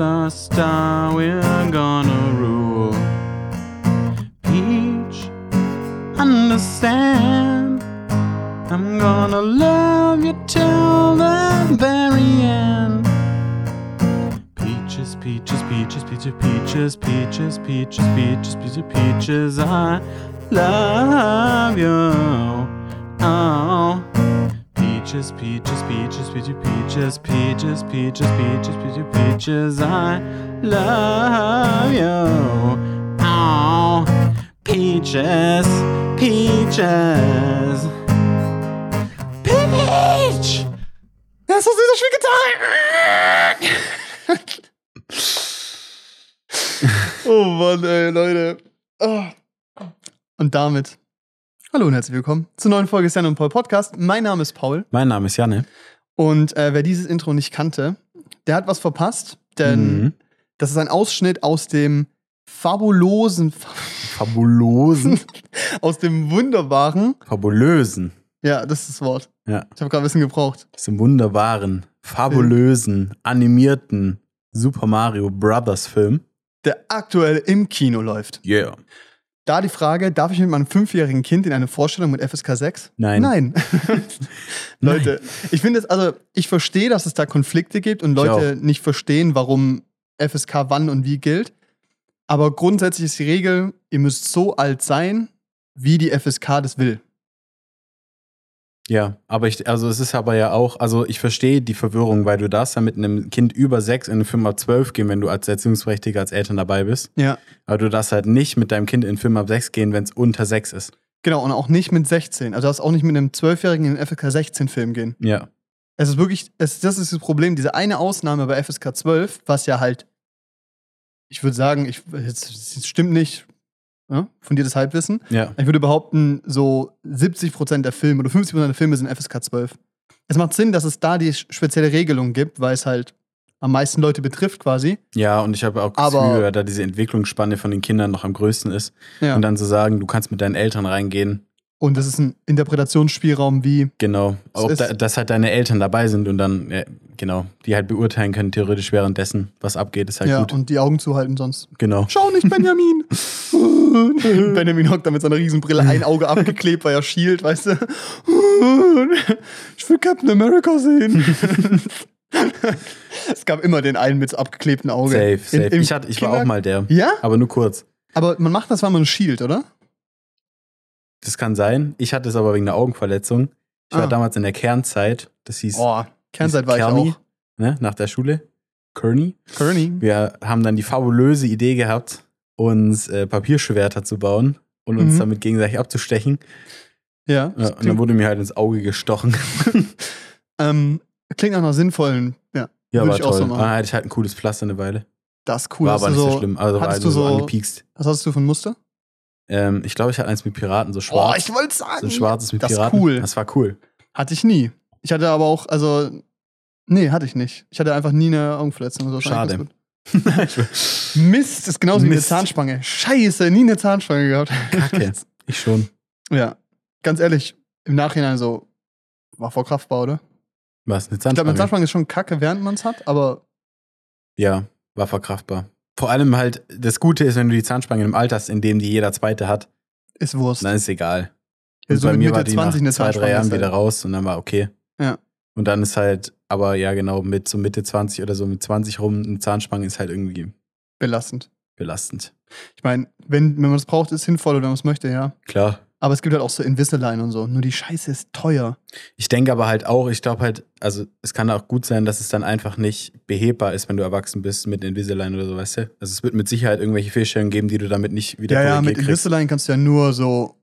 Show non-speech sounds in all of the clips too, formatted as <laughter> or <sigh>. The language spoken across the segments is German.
A star we're gonna rule. Peach, understand. I'm gonna love you till the very end. Peaches, peaches, peaches, peaches, peaches, peaches, peaches, peaches, peaches, peaches, I love you. Oh. Peaches, peaches, peaches, peaches, peaches, peaches, peaches, peaches, peaches, peaches, I love you. Oh. Peaches, peaches. Peach! Das ist dieser Gitarre. oh Mann, ey, Leute. Oh. Und damit, hallo und herzlich willkommen zur neuen Folge Jan und Paul Podcast. Mein Name ist Paul Mein Name ist Janne. und äh, wer dieses Intro nicht kannte, der hat was verpasst, denn Mhm. das ist ein Ausschnitt aus dem fabulosen, Fabulosen. <laughs> aus dem wunderbaren, Fabulösen. ja, das ist das Wort. Ja. Ich habe gerade ein bisschen gebraucht. Aus dem wunderbaren, fabulösen, animierten Super Mario Brothers Film. Der aktuell im Kino läuft. Yeah. Da die Frage, darf ich mit meinem fünfjährigen Kind in eine Vorstellung mit FSK 6? Nein. Nein. <laughs> <laughs> Leute, ich finde es, also ich verstehe, dass es da Konflikte gibt und Leute nicht verstehen, warum FSK wann und wie gilt. Aber grundsätzlich ist die Regel, ihr müsst so alt sein, wie die FSK das will. Ja, aber ich, also es ist aber ja auch, also ich verstehe die Verwirrung, weil du darfst ja mit einem Kind über sechs in einen Film ab zwölf gehen, wenn du als Erziehungsberechtigter als Eltern dabei bist. Ja. Aber du darfst halt nicht mit deinem Kind in einen Film ab sechs gehen, wenn es unter sechs ist. Genau, und auch nicht mit 16. Also du darfst auch nicht mit einem Zwölfjährigen in den FSK 16 Film gehen. Ja. Es ist wirklich, es, das ist das Problem, diese eine Ausnahme bei FSK 12, was ja halt, ich würde sagen, ich, es stimmt nicht, ja, fundiertes Halbwissen. Ja. Ich würde behaupten, so 70% der Filme oder 50% der Filme sind FSK 12. Es macht Sinn, dass es da die spezielle Regelung gibt, weil es halt am meisten Leute betrifft quasi. Ja, und ich habe auch das Aber- Gefühl, da diese Entwicklungsspanne von den Kindern noch am größten ist. Ja. Und dann zu sagen, du kannst mit deinen Eltern reingehen. Und das ist ein Interpretationsspielraum wie, Genau. Auch da, dass halt deine Eltern dabei sind und dann, ja, genau, die halt beurteilen können, theoretisch währenddessen, was abgeht, ist halt ja, gut. und die Augen zuhalten sonst. Genau. Schau nicht, Benjamin! <laughs> Benjamin hockt da mit seiner Riesenbrille, ein Auge abgeklebt, weil er schielt, weißt du? Ich will Captain America sehen. <laughs> es gab immer den einen mit abgeklebten Auge. Safe, safe. In- ich, hatte, ich war auch mal der. Ja? Aber nur kurz. Aber man macht das, weil man schielt, oder? Das kann sein. Ich hatte es aber wegen einer Augenverletzung. Ich Ah. war damals in der Kernzeit. Das hieß, Oh, Kernzeit war ich Kermi, auch. ne, nach der Schule. Kearney. Kearney. Wir haben dann die fabulöse Idee gehabt, uns äh, Papierschwerter zu bauen und uns Mhm. damit gegenseitig abzustechen. Ja. Ja, und dann wurde mir halt ins Auge gestochen. <laughs> ähm, klingt nach einer sinnvollen. Ja, Ja, Würde war ich auch toll. so machen. Dann hatte ich halt ein cooles Pflaster eine Weile. das ist cool. war aber nicht so, so, schlimm. Also war hattest also du so so- angepiekst. Was hast du für ein Muster? Ähm, ich glaube, ich hatte eins mit Piraten, so schwarz. Oh, ich wollte sagen. so ein schwarzes mit das Piraten. cool. Das war cool. Hatte ich nie. Ich hatte aber auch, also, nee, hatte ich nicht. Ich hatte einfach nie eine Augenverletzung. Also Schade. <laughs> Mist, ist genauso wie eine Mist. Zahnspange. Scheiße, nie eine Zahnspange gehabt. Kacke. <laughs> Ich schon. Ja, ganz ehrlich, im Nachhinein so, war verkraftbar, oder? Was? Eine Ich glaube, eine Zahnspange? Zahnspange ist schon kacke, während man es hat, aber Ja, war verkraftbar. Vor allem halt, das Gute ist, wenn du die Zahnspange im Alter hast, in dem die jeder zweite hat, ist Wurst. dann ist es egal. Ja, so bei mir war die 20 eine nach zwei, drei Jahren ist halt- wieder raus und dann war okay. Ja. Und dann ist halt, aber ja genau, mit so Mitte 20 oder so mit 20 rum, eine Zahnspange ist halt irgendwie belastend. belastend. Ich meine, wenn, wenn man es braucht, ist sinnvoll oder wenn man es möchte, ja. Klar. Aber es gibt halt auch so Invisalign und so. Nur die Scheiße ist teuer. Ich denke aber halt auch, ich glaube halt, also es kann auch gut sein, dass es dann einfach nicht behebbar ist, wenn du erwachsen bist mit Invisalign oder so, weißt du? Also es wird mit Sicherheit irgendwelche Fehlstellungen geben, die du damit nicht wieder Ja, ja, mit kriegst. Invisalign kannst du ja nur so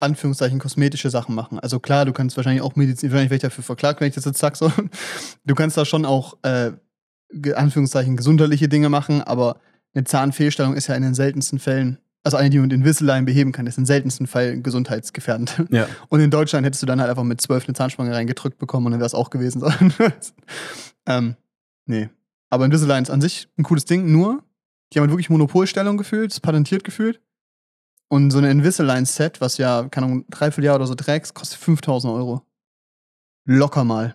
Anführungszeichen kosmetische Sachen machen. Also klar, du kannst wahrscheinlich auch Medizin, wahrscheinlich werde ich dafür verklagt, wenn ich das jetzt sag so. Du kannst da schon auch äh, Anführungszeichen gesundheitliche Dinge machen, aber eine Zahnfehlstellung ist ja in den seltensten Fällen, also eine, die man mit Invisalign beheben kann, ist den seltensten Fällen gesundheitsgefährdend. Ja. <laughs> Und in Deutschland hättest du dann halt einfach mit zwölf eine Zahnspange reingedrückt bekommen und dann wäre es auch gewesen <laughs> ähm, nee. Aber Invisalign ist an sich ein cooles Ding, nur, die haben halt wirklich Monopolstellung gefühlt, ist patentiert gefühlt. Und so ein Invisalign-Set, was ja, keine Ahnung, dreiviertel Jahr oder so trägst, kostet 5000 Euro. Locker mal.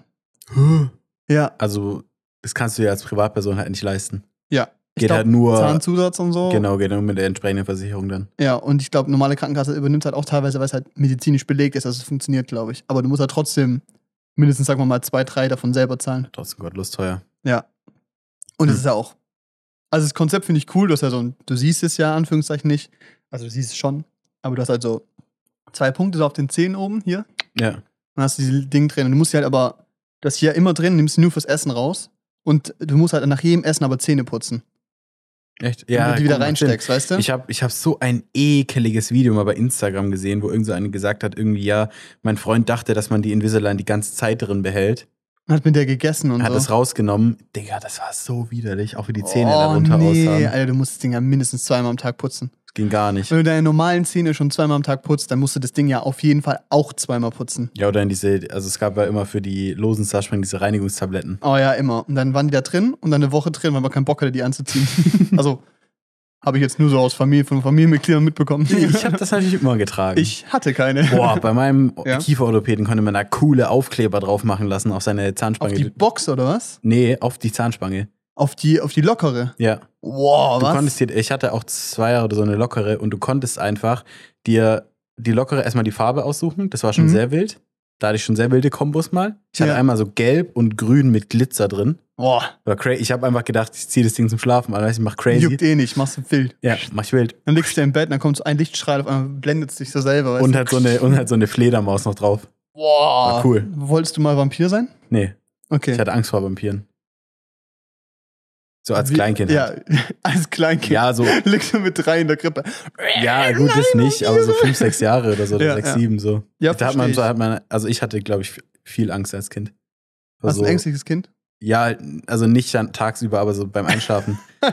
Ja, Also Das kannst du ja als Privatperson halt nicht leisten. Ja. Geht glaub, halt nur. Zahnzusatz und so. Genau, geht nur mit der entsprechenden Versicherung dann. Ja, und ich glaube, normale Krankenkasse übernimmt halt auch teilweise, weil es halt medizinisch belegt ist, also es funktioniert, glaube ich. Aber du musst halt trotzdem mindestens, sagen wir mal, zwei, drei davon selber zahlen. Trotzdem gottlos teuer. Ja. Und es Hm. ist ja auch. Also das Konzept finde ich cool, du hast ja so ein, du siehst es ja, Anführungszeichen nicht. Also du siehst es schon, aber du hast halt so zwei Punkte so auf den Zähnen oben hier. Ja. Dann hast du dieses Ding drin. Und du musst die halt aber, das hier immer drin, nimmst du nur fürs Essen raus. Und du musst halt nach jedem Essen aber Zähne putzen. Echt? wenn du die wieder reinsteckst, weißt du? Ich habe ich hab so ein ekeliges Video mal bei Instagram gesehen, wo irgend so eine gesagt hat, irgendwie, ja, mein Freund dachte, dass man die Invisalign die ganze Zeit drin behält. hat mit der gegessen und hat so. das rausgenommen. Digga, das war so widerlich, auch wie die Zähne oh, darunter nee, aussahen. Alter, du musst das Ding ja mindestens zweimal am Tag putzen. Das ging gar nicht. Wenn du deine normalen Zähne schon zweimal am Tag putzt, dann musst du das Ding ja auf jeden Fall auch zweimal putzen. Ja, oder in diese, also es gab ja immer für die losen Zahnspangen diese Reinigungstabletten. Oh ja, immer. Und dann waren die da drin und dann eine Woche drin, weil man keinen Bock hatte, die anzuziehen. <laughs> also, habe ich jetzt nur so aus Familie, von Familienmitgliedern mitbekommen. Ich habe das natürlich immer getragen. Ich hatte keine. Boah, bei meinem <laughs> Ja. Kieferorthopäden konnte man da coole Aufkleber drauf machen lassen auf seine Auf Zahnspange. die Box oder was? nee, auf die Zahnspange. Auf die, auf die lockere. Ja. Wow, Du was? konntest dir, ich hatte auch zwei Jahre oder so eine lockere und du konntest einfach dir die lockere erstmal die Farbe aussuchen. Das war schon Mhm. sehr wild. Da hatte ich schon sehr wilde Kombos mal. Ich hatte Ja. einmal so gelb und grün mit Glitzer drin. Boah, War cra ich habe einfach gedacht, ich ziehe das Ding zum Schlafen an, ich mach crazy. juckt eh nicht, machst du wild. Ja, mach ich wild. Dann liegst du im Bett, dann kommt so ein Lichtstrahl, auf einmal blendet es dich so selber. Und du? halt so eine und halt so eine Fledermaus noch drauf. Boah. War cool. Wolltest du mal Vampir sein? Nee, Okay. ich hatte Angst vor Vampiren. So als Wie- Kleinkind. Ja, halt. <laughs> als Kleinkind. Ja, so <laughs> Liegst du mit drei in der Krippe. Ja, gut, das nicht, aber so fünf, sechs Jahre oder so, oder Ja, sechs, ja. sieben so. Ja, da hat man, so ich. hat man, also ich hatte, glaube ich, viel Angst als Kind. Hast du ein ängstliches Kind? Ja, also nicht tagsüber, aber so beim Einschlafen. <laughs>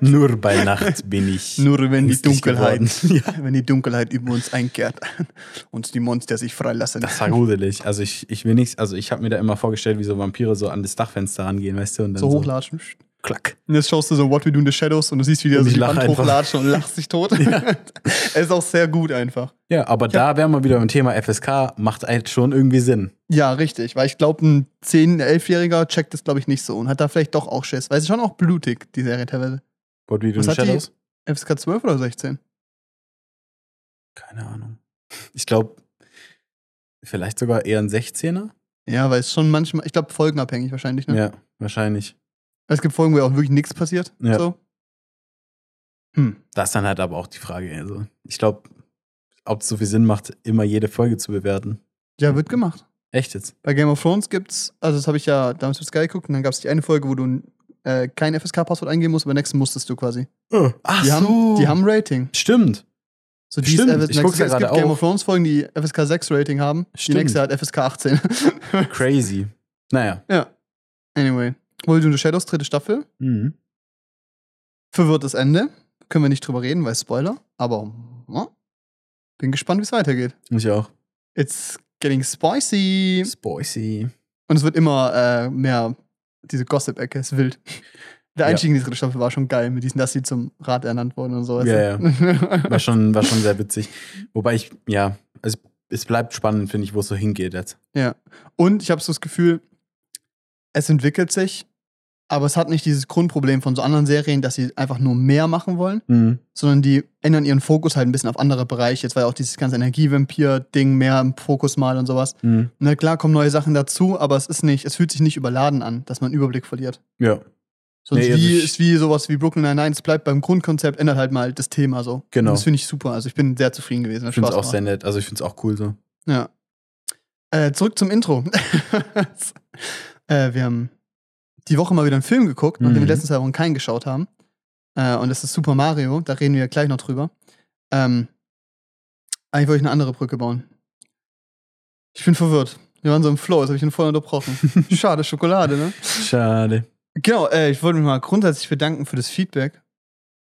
Nur bei Nacht bin ich. Nur wenn die Dunkelheit, <laughs> ja, wenn die Dunkelheit über uns einkehrt <laughs> und die Monster sich freilassen. das war gruselig. Also ich, ich will nichts, also ich habe mir da immer vorgestellt, wie so Vampire so an das Dachfenster rangehen, weißt du, und dann so so, hochlatschen. klack. Und jetzt schaust du so What We Do in the Shadows und du siehst, wie der so die Wand einfach. hochlatschen und lachst dich tot. <laughs> Er ist auch sehr gut einfach. Ja, aber da wären wir wieder beim Thema FSK, macht halt schon irgendwie Sinn. Ja, richtig. Weil ich glaube, ein 10-, 11-Jähriger checkt das, glaube ich, nicht so und hat da vielleicht doch auch Schiss. Weil es ist schon auch blutig, die Serie teilweise. What we do Was in hat die? Shadows? FSK 12 oder 16? Keine Ahnung. <laughs> Ich glaube, vielleicht sogar eher ein 16er. Ja, weil es schon manchmal, ich glaube, folgenabhängig wahrscheinlich, ne? Ja, wahrscheinlich. Es gibt Folgen, wo ja auch wirklich nichts passiert. Ja. So. Hm. Das ist dann halt aber auch die Frage. Also, ich glaube, ob es so viel Sinn macht, immer jede Folge zu bewerten. Ja, wird gemacht. Echt jetzt? Bei Game of Thrones gibt's, also das habe ich ja damals mit Sky geguckt und dann gab es die eine Folge, wo du äh, kein FSK-Passwort eingeben musst, aber nächsten musstest du quasi. Ach Die, so. haben, die haben ein Rating. Stimmt. So die Stimmt, ist, ich es guck's ja gibt gerade Game of Thrones Folgen, die FSK 6 Rating haben. Die Stimmt. nächste hat FSK 18. <laughs> Crazy. Naja. ja. Anyway. World the Shadows, dritte Staffel. Mhm. Verwirrtes Ende. Können wir nicht drüber reden, weil Spoiler. Aber ja, bin gespannt, wie es weitergeht. Ich auch. It's getting spicy. Spicy. Und es wird immer äh, mehr, diese Gossip-Ecke ist wild. Der Ja. Einstieg in die dritte Staffel war schon geil, mit diesen, dass sie zum Rat ernannt wurden und so. Ja, du? <laughs> War schon, war schon sehr witzig. Wobei ich, ja, es, es bleibt spannend, finde ich, wo es so hingeht jetzt. ja. Und ich habe so das Gefühl, es entwickelt sich, aber es hat nicht dieses Grundproblem von so anderen Serien, dass sie einfach nur mehr machen wollen, Mhm. sondern die ändern ihren Fokus halt ein bisschen auf andere Bereiche. Jetzt war ja auch dieses ganze Energievampir-Ding mehr im Fokus mal und sowas. Mhm. Na klar kommen neue Sachen dazu, aber es ist nicht, es fühlt sich nicht überladen an, dass man einen Überblick verliert. Ja, Sonst Nee, also wie, ist wie sowas wie Brooklyn Nine-Nine, es bleibt beim Grundkonzept, ändert halt mal das Thema so. Genau. Und das finde ich super. Also ich bin sehr zufrieden gewesen. ich finde es auch sehr nett. Also ich finde es auch cool so. Ja. Äh, zurück zum Intro. <laughs> äh, wir haben die Woche mal wieder einen Film geguckt, nachdem Mhm. wir letzten zwei Wochen keinen geschaut haben. Äh, und das ist Super Mario, da reden wir gleich noch drüber. Ähm, eigentlich wollte ich eine andere Brücke bauen. Ich bin verwirrt. Wir waren so im Flow, jetzt habe ich ihn voll unterbrochen. <laughs> Schade, Schokolade, ne? Schade. Genau, äh, ich wollte mich mal grundsätzlich bedanken für das Feedback.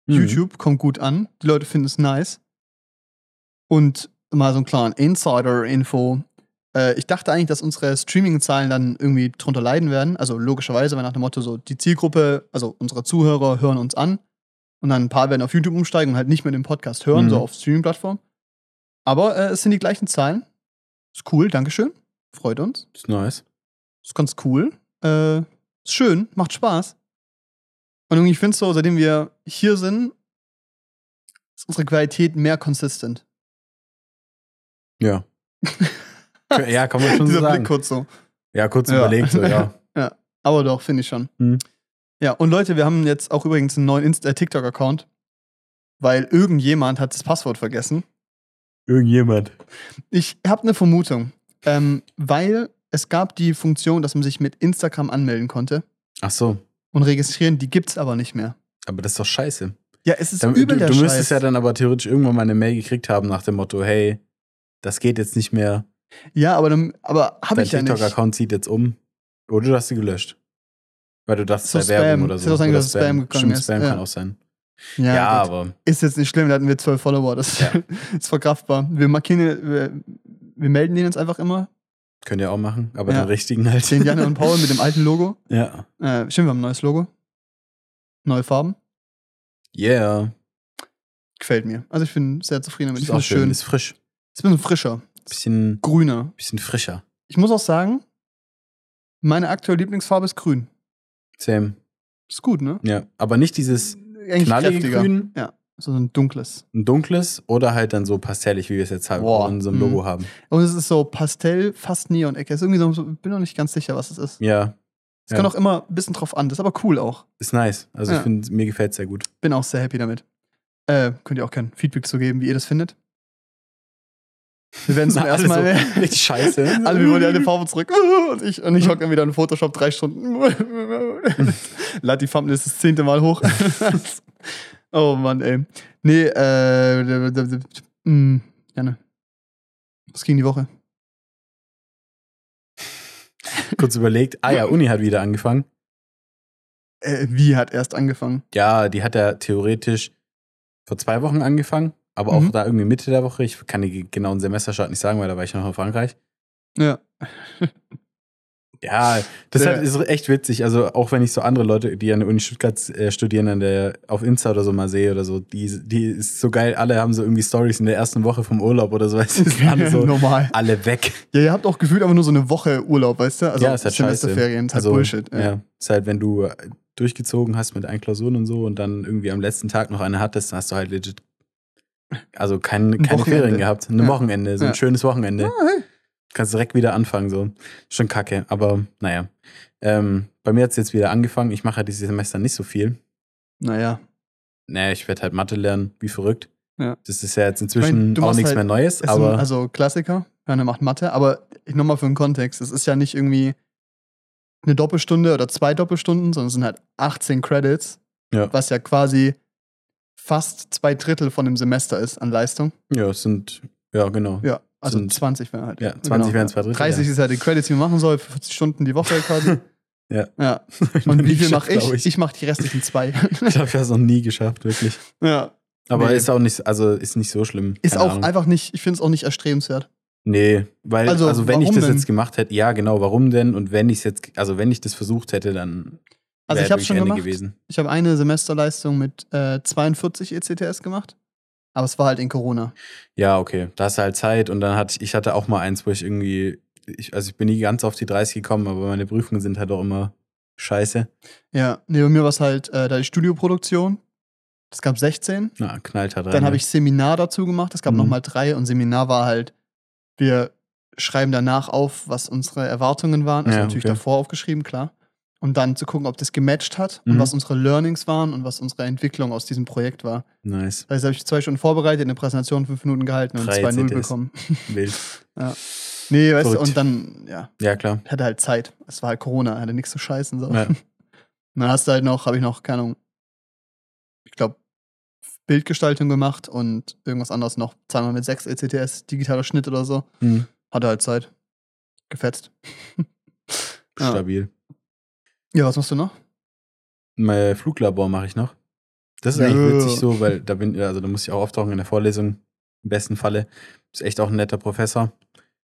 Mhm. YouTube kommt gut an. Die Leute finden es nice. Und mal so einen klaren Insider-Info. Äh, ich dachte eigentlich, dass unsere Streaming-Zahlen dann irgendwie drunter leiden werden. Also logischerweise, weil nach dem Motto so, die Zielgruppe, also unsere Zuhörer hören uns an. Und dann ein paar werden auf YouTube umsteigen und halt nicht mehr den Podcast hören, Mhm. so auf Streaming-Plattformen. Aber äh, es sind die gleichen Zahlen. Ist cool, Dankeschön. Freut uns. Ist nice. Ist ganz cool. Äh, Ist schön, macht Spaß. Und irgendwie, ich finde so, seitdem wir hier sind, ist unsere Qualität mehr consistent. Ja. <laughs> ja, kann man schon so sagen. Blick kurz so. Ja, kurz Ja. überlegt, so, <laughs> ja. Aber doch, finde ich schon. Hm. Ja, und Leute, wir haben jetzt auch übrigens einen neuen Insta- äh, TikTok-Account, weil irgendjemand hat das Passwort vergessen. Irgendjemand. Ich habe eine Vermutung, ähm, weil es gab die Funktion, dass man sich mit Instagram anmelden konnte Ach so. und registrieren, die gibt's aber nicht mehr. Aber das ist doch scheiße. Ja, es ist Dann, übel du der du Scheiß. müsstest ja dann aber theoretisch irgendwann mal eine Mail gekriegt haben nach dem Motto, hey, das geht jetzt nicht mehr. Ja, aber, dann, aber habe Dein ich ja nicht. TikTok-Account zieht jetzt um. Oder du hast sie gelöscht. Weil du dachtest, So es sei Werbung Spam. oder so. sein können, Oder dass Spam gegangen Stimmt, ist. Spam Ja. kann auch sein. Ja, Ja, aber ist jetzt nicht schlimm, da hatten wir zwölf Follower, das Ja. <laughs> ist verkraftbar. Wir markieren, wir, wir melden den jetzt einfach immer. könnt ihr auch machen. Aber Ja. den richtigen halt. Den Janne und Paul mit dem alten Logo. <laughs> Ja. Äh, stimmt, wir haben ein neues Logo. Neue Farben. Yeah. Gefällt mir. Also ich bin sehr zufrieden damit. Ich Ist finde auch es schön. schön. Ist frisch. Ist ein bisschen frischer. Bisschen, Grüner. bisschen frischer. Ich muss auch sagen, meine aktuelle Lieblingsfarbe ist grün. Same. Ist gut, ne? Ja. Aber nicht dieses Eigentlich knallige kräftiger. Grün, Ja, so ein dunkles. ein dunkles oder halt dann so pastellig, wie wir es jetzt halt Boah. in unserem Mhm. Logo haben. Und es ist so Pastell, fast Neon-Ecke. Ist irgendwie so, so, bin noch nicht ganz sicher, was es ist. Ja, Es Ja. kann auch immer ein bisschen drauf an. Das ist aber cool auch. ist nice. Also Ja. ich finde, mir gefällt es sehr gut. Bin auch sehr happy damit. Äh, könnt ihr auch kein Feedback zu geben, wie ihr das findet. Wir werden zum ersten Mal. so richtig scheiße. <laughs> Alle, wir wollen ja eine Farbe zurück. <laughs> Und ich, und ich hocke dann wieder in Photoshop drei Stunden. <laughs> Lad die Thumbnails das zehnte Mal hoch. oh Mann, ey. Nee, äh. mh, Gerne. Was ging die Woche? Kurz überlegt. Ah ja, Uni hat wieder angefangen. Äh, wie hat erst angefangen? Ja, die hat ja theoretisch vor zwei Wochen angefangen, aber auch Mhm. da irgendwie Mitte der Woche. Ich kann die genauen Semesterstart nicht sagen, weil da war ich noch in Frankreich. Ja. <laughs> Ja, das halt ist echt witzig. Also auch wenn ich so andere Leute, die an der Uni Stuttgart äh, studieren, an der auf Insta oder so mal sehe oder so, die, die ist so geil. Alle haben so irgendwie Stories in der ersten Woche vom Urlaub oder so. Weißt du, alle so <laughs> Normal. alle weg. Ja, ihr habt auch gefühlt aber nur so eine Woche Urlaub, weißt du? Also Ja, ist halt. Semesterferien, ist halt Also, Bullshit. Ja. ist halt, wenn du durchgezogen hast mit ein Klausuren und so und dann irgendwie am letzten Tag noch eine hattest, dann hast du halt legit, also kein, Ein keine Wochenende. Ferien gehabt. Ein Ja. Wochenende, so ein Ja. schönes Wochenende. Ah, hey. Kannst direkt wieder anfangen, so. Schon kacke, aber naja. Ähm, bei mir hat es jetzt wieder angefangen. Ich mache halt dieses Semester nicht so viel. Naja. Naja, ich werde halt Mathe lernen, wie verrückt. Ja. Das ist ja jetzt inzwischen mein, du auch nichts halt- mehr Neues, aber also Klassiker, Hörner macht Mathe, aber nochmal für den Kontext, es ist ja nicht irgendwie eine Doppelstunde oder zwei Doppelstunden, sondern es sind halt 18 Credits, Ja. was ja quasi fast zwei Drittel von dem Semester ist an Leistung. ja, es sind, ja, genau. Ja, also Sind- 20 wären halt. Ja, 20 wären zwei Drittel, 30 ja. ist halt die Credits, die man machen soll, für 40 Stunden die Woche quasi. <laughs> Ja. ja. <laughs> Und wie viel mache ich? Ich, ich mache die restlichen zwei. <laughs> Ich habe es noch nie geschafft, wirklich. ja. Aber Nee. ist auch nicht, also ist nicht so schlimm. Ist Keine auch Ahnung. einfach nicht, ich finde es auch nicht erstrebenswert. Nee, weil, Also, also, wenn ich das denn? jetzt gemacht hätte, ja, genau, warum denn? Und wenn ich es jetzt, also wenn ich das versucht hätte, dann Also ich habe schon Ende gemacht. gewesen. Ich habe eine Semesterleistung mit äh, 42 ECTS gemacht. Aber es war halt in Corona. Ja, okay. Da hast du halt Zeit und dann hatte ich, ich hatte auch mal eins, wo ich irgendwie, ich, also ich bin nie ganz auf die 30 gekommen, aber meine Prüfungen sind halt auch immer scheiße. Ja, nee, bei mir war es halt äh, da die Studioproduktion. Es gab 16. Na, knallt halt rein. Dann habe ich Seminar dazu gemacht. Es gab Mhm. nochmal drei. Und Seminar war halt, wir schreiben danach auf, was unsere Erwartungen waren. Also Ja, natürlich okay. davor aufgeschrieben, klar. Und dann zu gucken, ob das gematcht hat und Mhm. was unsere Learnings waren und was unsere Entwicklung aus diesem Projekt war. Nice. Das heißt, habe ich zwei Stunden vorbereitet, eine Präsentation fünf Minuten gehalten und Drei 2-0 ECTS. bekommen. <laughs> Wild. Nee, weißt du, und dann, ja, Ja, klar. hatte halt Zeit. Es war halt Corona, hatte nichts zu scheißen. So. Ja. Und <laughs> dann hast du halt noch, habe ich noch, keine Ahnung, ich glaube, Bildgestaltung gemacht und irgendwas anderes noch. Zweimal mit 6 ECTS, digitaler Schnitt oder so. Hm. Hatte halt Zeit. Gefetzt. <laughs> Ja. Ja, was machst du noch? Mein Fluglabor mache ich noch. Das ist Ja. eigentlich witzig so, weil da bin, also da muss ich auch auftauchen in der Vorlesung. Im besten Falle. Ist echt auch ein netter Professor.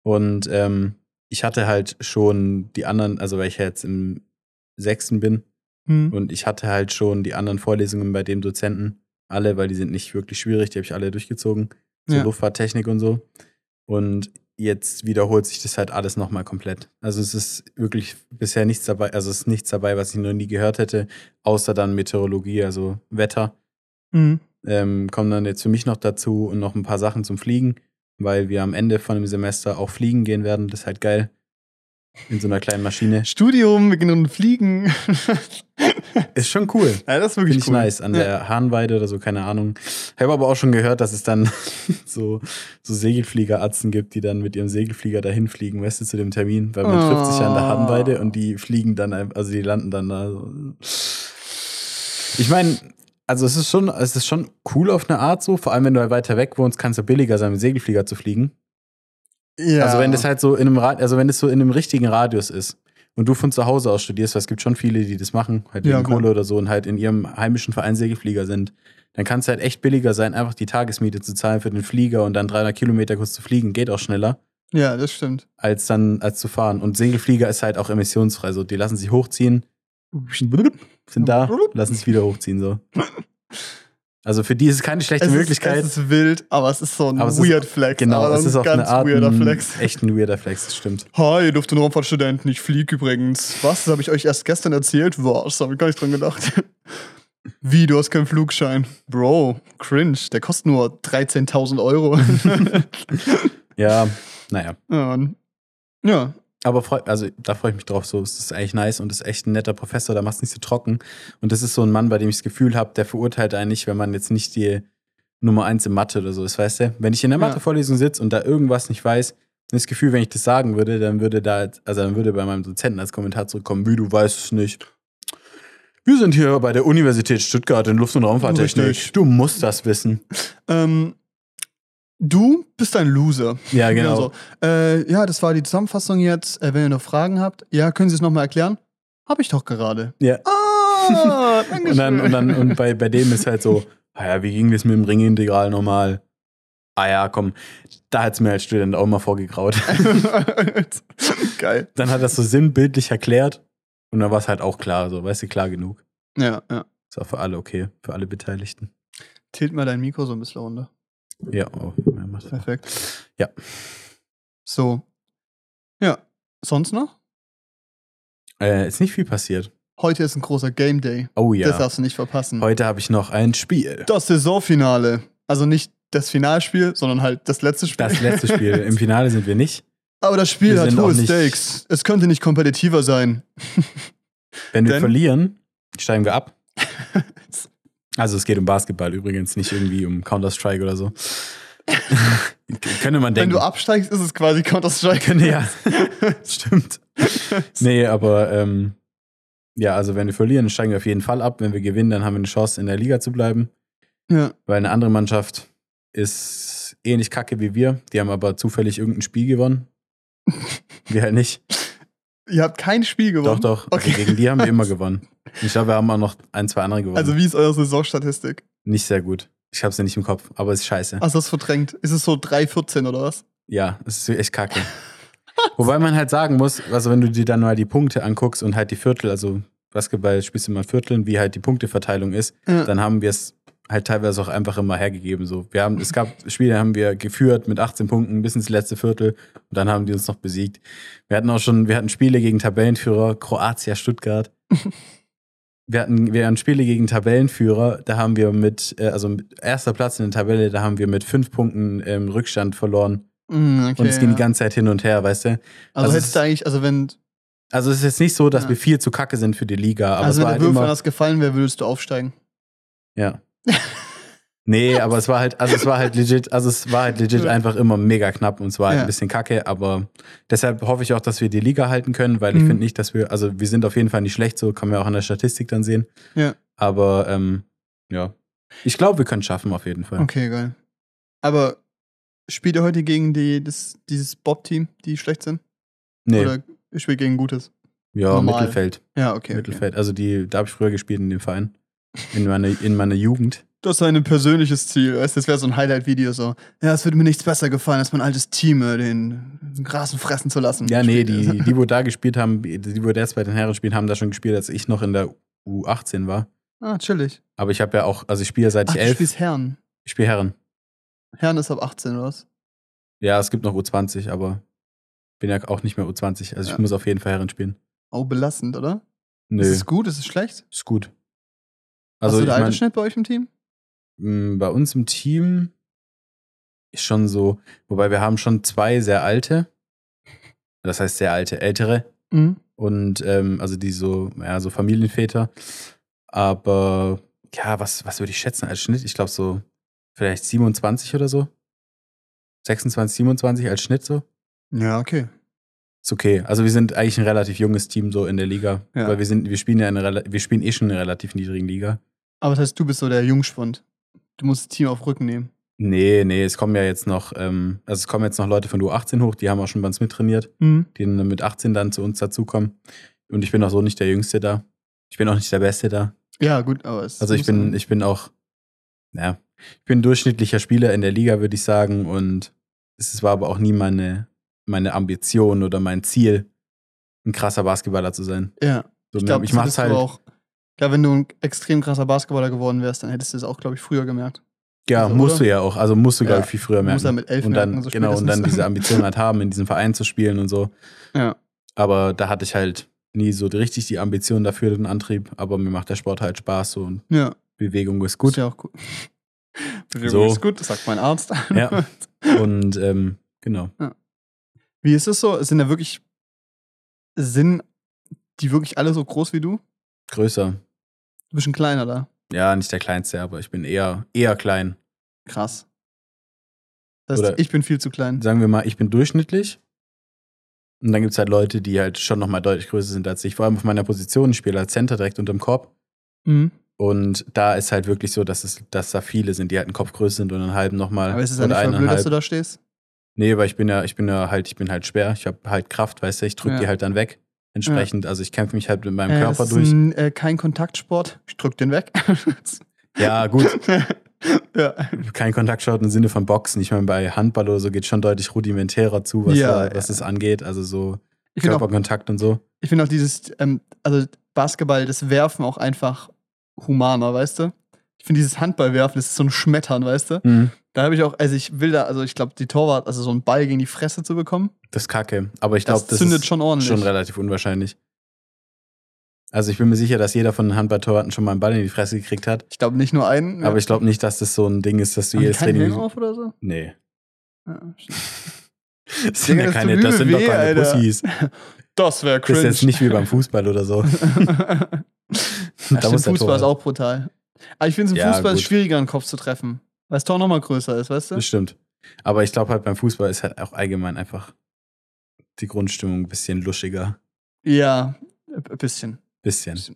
Und ähm, ich hatte halt schon die anderen, also weil ich ja jetzt im sechsten bin, Hm. und ich hatte halt schon die anderen Vorlesungen bei dem Dozenten alle, weil die sind nicht wirklich schwierig, die habe ich alle durchgezogen. So Ja. Luftfahrttechnik und so. Und jetzt wiederholt sich das halt alles nochmal komplett. Also es ist wirklich bisher nichts dabei, also es ist nichts dabei, was ich noch nie gehört hätte, außer dann Meteorologie, also Wetter. Mhm. Ähm, kommen dann jetzt für mich noch dazu und noch ein paar Sachen zum Fliegen, weil wir am Ende von dem Semester auch fliegen gehen werden. Das ist halt geil. In so einer kleinen Maschine. Studium, wir gehen fliegen. <laughs> Ist schon cool. ja, das ist Finde wirklich ich cool. nice. An Ja. der Hahnweide oder so, keine Ahnung. Ich habe aber auch schon gehört, dass es dann <laughs> so, so Segelfliegeratzen gibt, die dann mit ihrem Segelflieger dahin fliegen, weißt du, zu dem Termin. Weil man trifft sich ja an der Oh. Hahnweide und die fliegen dann, also die landen dann da. Ich meine, also es ist schon, es ist schon cool auf eine Art so, vor allem wenn du halt weiter weg wohnst, kann es ja billiger sein, mit Segelflieger zu fliegen. Ja. Also wenn das halt so in einem Rad, also wenn es so in einem richtigen Radius ist und du von zu Hause aus studierst, weil es gibt schon viele, die das machen, halt Ja, klar. Kohle oder so und halt in ihrem heimischen Verein Segelflieger sind, dann kann es halt echt billiger sein, einfach die Tagesmiete zu zahlen für den Flieger und dann 300 Kilometer kurz zu fliegen, geht auch schneller, ja, das stimmt. als dann, als zu fahren. Und Segelflieger ist halt auch emissionsfrei, so die lassen sich hochziehen, sind da, lassen sich wieder hochziehen, so. <laughs> Also für die ist es keine schlechte Es Möglichkeit. Ist, es ist wild, aber es ist so ein ist- weird Flex. genau, aber es ist auf ein eine ganz Art weirder Flex. echt ein weirder Flex, das stimmt. Hi, ihr dürft den Raumfahrtstudenten. Ich fliege übrigens. Was? Das habe ich euch erst gestern erzählt? Was? Habe ich gar nicht dran gedacht. <laughs> Wie, du hast keinen Flugschein? Bro, cringe. Der kostet nur 13.000 Euro. <laughs> <laughs> Ja, naja. ja, und- ja, Aber freu, also da freue ich mich drauf. So, es ist eigentlich nice und ist echt ein netter Professor, da macht es nicht so trocken. Und das ist so ein Mann, bei dem ich das Gefühl habe, der verurteilt einen nicht, wenn man jetzt nicht die Nummer eins in Mathe oder so ist, weißt du? Wenn ich in der Ja. Mathe-Vorlesung sitze und da irgendwas nicht weiß, das Gefühl, wenn ich das sagen würde, dann würde da, also dann würde bei meinem Dozenten als Kommentar zurückkommen, wie du weißt es nicht. Wir sind hier bei der Universität Stuttgart in Luft- und Raumfahrttechnik. Richtig. Du musst das wissen. ähm, du bist ein Loser. Ja, genau. Also, äh, ja, das war die Zusammenfassung jetzt. Äh, wenn ihr noch Fragen habt, ja, können Sie es nochmal erklären? Habe ich doch gerade. Ja. Ah, danke <laughs> Und dann, und dann, und bei, bei dem ist halt so, ah ja, wie ging das mit dem Ringintegral nochmal? Ah ja, komm, da hat's mir als Student auch mal vorgegraut. <laughs> Geil. Dann hat er das so sinnbildlich erklärt und dann war es halt auch klar, so, weißt du, klar genug. Ja, ja. Ist auch für alle okay, für alle Beteiligten. Tilt mal dein Mikro so ein bisschen runter. Ja, oh, ja, macht Perfekt. Ja. So. Ja. Sonst noch? äh, Ist nicht viel passiert. Heute ist ein großer Game Day. Oh ja. Das darfst du nicht verpassen. Heute habe ich noch ein Spiel. Das Saisonfinale. Also nicht das Finalspiel, sondern halt das letzte Spiel. Das letzte Spiel. <laughs> Im Finale sind wir nicht. Aber das Spiel Wir hat hohe Stakes. Es könnte nicht kompetitiver sein. <laughs> Wenn wir Denn- verlieren, steigen wir ab. <laughs> Also es geht um Basketball übrigens, nicht irgendwie um Counter-Strike oder so. Könnte man Wenn denken. du absteigst, ist es quasi Counter-Strike. <laughs> Ja. <laughs> Stimmt. Nee, aber ähm, ja, also wenn wir verlieren, steigen wir auf jeden Fall ab. Wenn wir gewinnen, dann haben wir eine Chance, in der Liga zu bleiben. Ja. Weil eine andere Mannschaft ist ähnlich kacke wie wir. Die haben aber zufällig irgendein Spiel gewonnen. wir halt nicht. Ihr habt kein Spiel gewonnen. Doch, doch. Okay. Also gegen die haben wir immer <laughs> gewonnen. Ich glaube, wir haben auch noch ein, zwei andere gewonnen. Also wie ist eure Saisonstatistik? nicht sehr gut. Ich hab's ja nicht im Kopf, aber es ist scheiße. Du das verdrängt? Ist es so 3-14 oder was? Ja, es ist echt kacke. <laughs> Wobei man halt sagen muss, also wenn du dir dann mal die Punkte anguckst und halt die Viertel, also Basketball spielst du mal Vierteln, wie halt die Punkteverteilung ist, Ja. dann haben wir es halt teilweise auch einfach immer hergegeben. So, wir haben, es gab Spiele, haben wir geführt mit 18 Punkten bis ins letzte Viertel und dann haben die uns noch besiegt. Wir hatten auch schon, wir hatten Spiele gegen Tabellenführer Kroatia Stuttgart. <laughs> Wir hatten, wir hatten Spiele gegen Tabellenführer, da haben wir mit, äh, also erster Platz in der Tabelle, da haben wir mit fünf Punkten ähm, Rückstand verloren. Mm, okay, Und es ging ja. die ganze Zeit hin und her, weißt du? Also, also es hättest du eigentlich, also wenn, Also es ist jetzt nicht so, dass Ja. wir viel zu kacke sind für die Liga, aber also wenn der halt Würfel immer, anders gefallen wäre, würdest du aufsteigen. ja. <laughs> Nee, aber es war halt, also es war halt legit, also es war halt legit einfach immer mega knapp und es war halt Ja. ein bisschen kacke, aber deshalb hoffe ich auch, dass wir die Liga halten können, weil ich Mhm. finde nicht, dass wir, also wir sind auf jeden Fall nicht schlecht, so kann man ja auch an der Statistik dann sehen. Ja. Aber ähm, ja, ich glaube, wir können es schaffen auf jeden Fall. Okay, geil. Aber spielt ihr heute gegen die, das, dieses Bob-Team, die schlecht sind? Nee, Oder spielt gegen Gutes? ja, normal? Mittelfeld, Ja, okay. okay. Mittelfeld. Also die, da habe ich früher gespielt in dem Verein. In meiner, in meiner Jugend. Das ist ein persönliches Ziel. Weißt, du, das wäre so ein Highlight-Video so. Ja, es würde mir nichts besser gefallen, als mein altes Team äh, den Rasen fressen zu lassen. Ja, nee, die, <laughs> die, wo da gespielt haben, die, wo jetzt bei den Herren spielen, haben da schon gespielt, als ich noch in der U18 war. Ah, chillig. Aber ich habe ja auch, also ich spiele seit Ach, ich du elf, spielst Herren. ich spiele Herren. Herren ist ab 18 oder was? Ja, es gibt noch U20, aber bin ja auch nicht mehr U20. Also Ja. ich muss auf jeden Fall Herren spielen. Auch belastend, oder? Nö, Ist es gut? Ist es schlecht? ist gut. Also Hast du ich der mein, Altersschnitt bei euch im Team? Bei uns im Team ist schon so, wobei wir haben schon zwei sehr alte, das heißt sehr alte, ältere Mhm. und ähm, also die so, ja, so Familienväter. Aber ja, was, was würde ich schätzen als Schnitt? Ich glaube so vielleicht 27 oder so. 26, 27 als Schnitt so. Ja, okay. Ist okay. Also wir sind eigentlich ein relativ junges Team so in der Liga. Ja. Weil wir sind, wir spielen ja rela- wir spielen eh schon in einer relativ niedrigen Liga. Aber das heißt, du bist so der Jungspund. Du musst das Team auf Rücken nehmen. Nee, nee, es kommen ja jetzt noch, ähm, also es kommen jetzt noch Leute von U18 hoch, die haben auch schon bei uns mittrainiert, Mhm. die dann mit 18 dann zu uns dazukommen. Und ich bin auch so nicht der Jüngste da. Ich bin auch nicht der Beste da. Ja, gut, aber es Also ich bin, sein. ich bin auch, ja, ich bin ein durchschnittlicher Spieler in der Liga, würde ich sagen. Und es war aber auch nie meine, meine Ambition oder mein Ziel, ein krasser Basketballer zu sein. Ja, So, ich glaube, ich mach's halt. auch. Glaube, wenn du ein extrem krasser Basketballer geworden wärst, dann hättest du es auch, glaube ich, früher gemerkt. Ja, Also, musst oder? du ja auch. Also musst du, glaube Ja, ich, viel früher Muss er merken. mit elf Und dann, merken, so genau, und dann diese Ambition halt haben, in diesem Verein zu spielen und so. Ja. Aber da hatte ich halt nie so richtig die Ambition dafür, den Antrieb. Aber mir macht der Sport halt Spaß so und Ja, Bewegung ist ist gut. ja auch gut. <laughs> Bewegung So. ist gut, das sagt mein Arzt. <laughs> Ja. Und ähm, genau. Wie ist es so? Sind da wirklich, sind die wirklich alle so groß wie du? Größer. Du bist ein kleiner da. Ja, nicht der kleinste, aber ich bin eher, eher klein. Krass. Das heißt, Oder- ich bin viel zu klein. Sagen wir mal, ich bin durchschnittlich. Und dann gibt es halt Leute, die halt schon nochmal deutlich größer sind als ich. Vor allem auf meiner Position. Ich spiele als Center direkt unterm Korb. Mhm. Und da ist halt wirklich so, dass, es, dass da viele sind, die halt einen Kopf größer sind und einen halben nochmal. Aber ist es ja nicht voll blöd, dass du da stehst? Nee, weil ich bin ja, ich bin ja halt, ich bin halt schwer. Ich habe halt Kraft, weißt du, ich drücke Ja. die halt dann weg. Entsprechend, also ich kämpfe mich halt mit meinem Äh, Körper das ist durch. Ein, äh, kein Kontaktsport. Ich drück den weg. <laughs> Ja, gut, <laughs> ja. kein Kontaktsport im Sinne von Boxen. Ich meine, bei Handball oder so geht schon deutlich rudimentärer zu, was, Ja, da, was ja. es angeht. Also so Ich finde auch, Körperkontakt und so. ich find auch dieses, ähm, also Basketball, das Werfen auch einfach humaner, weißt du? Ich finde dieses Handballwerfen, das ist so ein Schmettern, weißt du? Mhm. Da habe ich auch, also ich will da, also ich glaube, die Torwart, also so einen Ball gegen die Fresse zu bekommen, Das ist kacke. Aber ich das glaube, das, zündet ist schon ordentlich. schon relativ unwahrscheinlich. Also ich bin mir sicher, dass jeder von den Handballtorwarten schon mal einen Ball in die Fresse gekriegt hat. ich glaube nicht nur einen. Aber ich glaube nicht, dass das so ein Ding ist, dass du Haben jedes Training. Helm auf oder so? Nee. Ja. <laughs> Das sind, ja das keine, das sind doch keine Alter. Pussys. <laughs> Das wäre Das cringe. ist jetzt nicht wie beim Fußball oder so. <laughs> ja, da stimmt, Fußball ist auch brutal. Aber ich finde es im Ja, Fußball ist gut. schwieriger, einen Kopf zu treffen. Weil das Tor nochmal größer ist, weißt du? Das stimmt. Aber ich glaube halt beim Fußball ist halt auch allgemein einfach die Grundstimmung ein bisschen luschiger. Ja, ein bisschen. Bisschen. Ich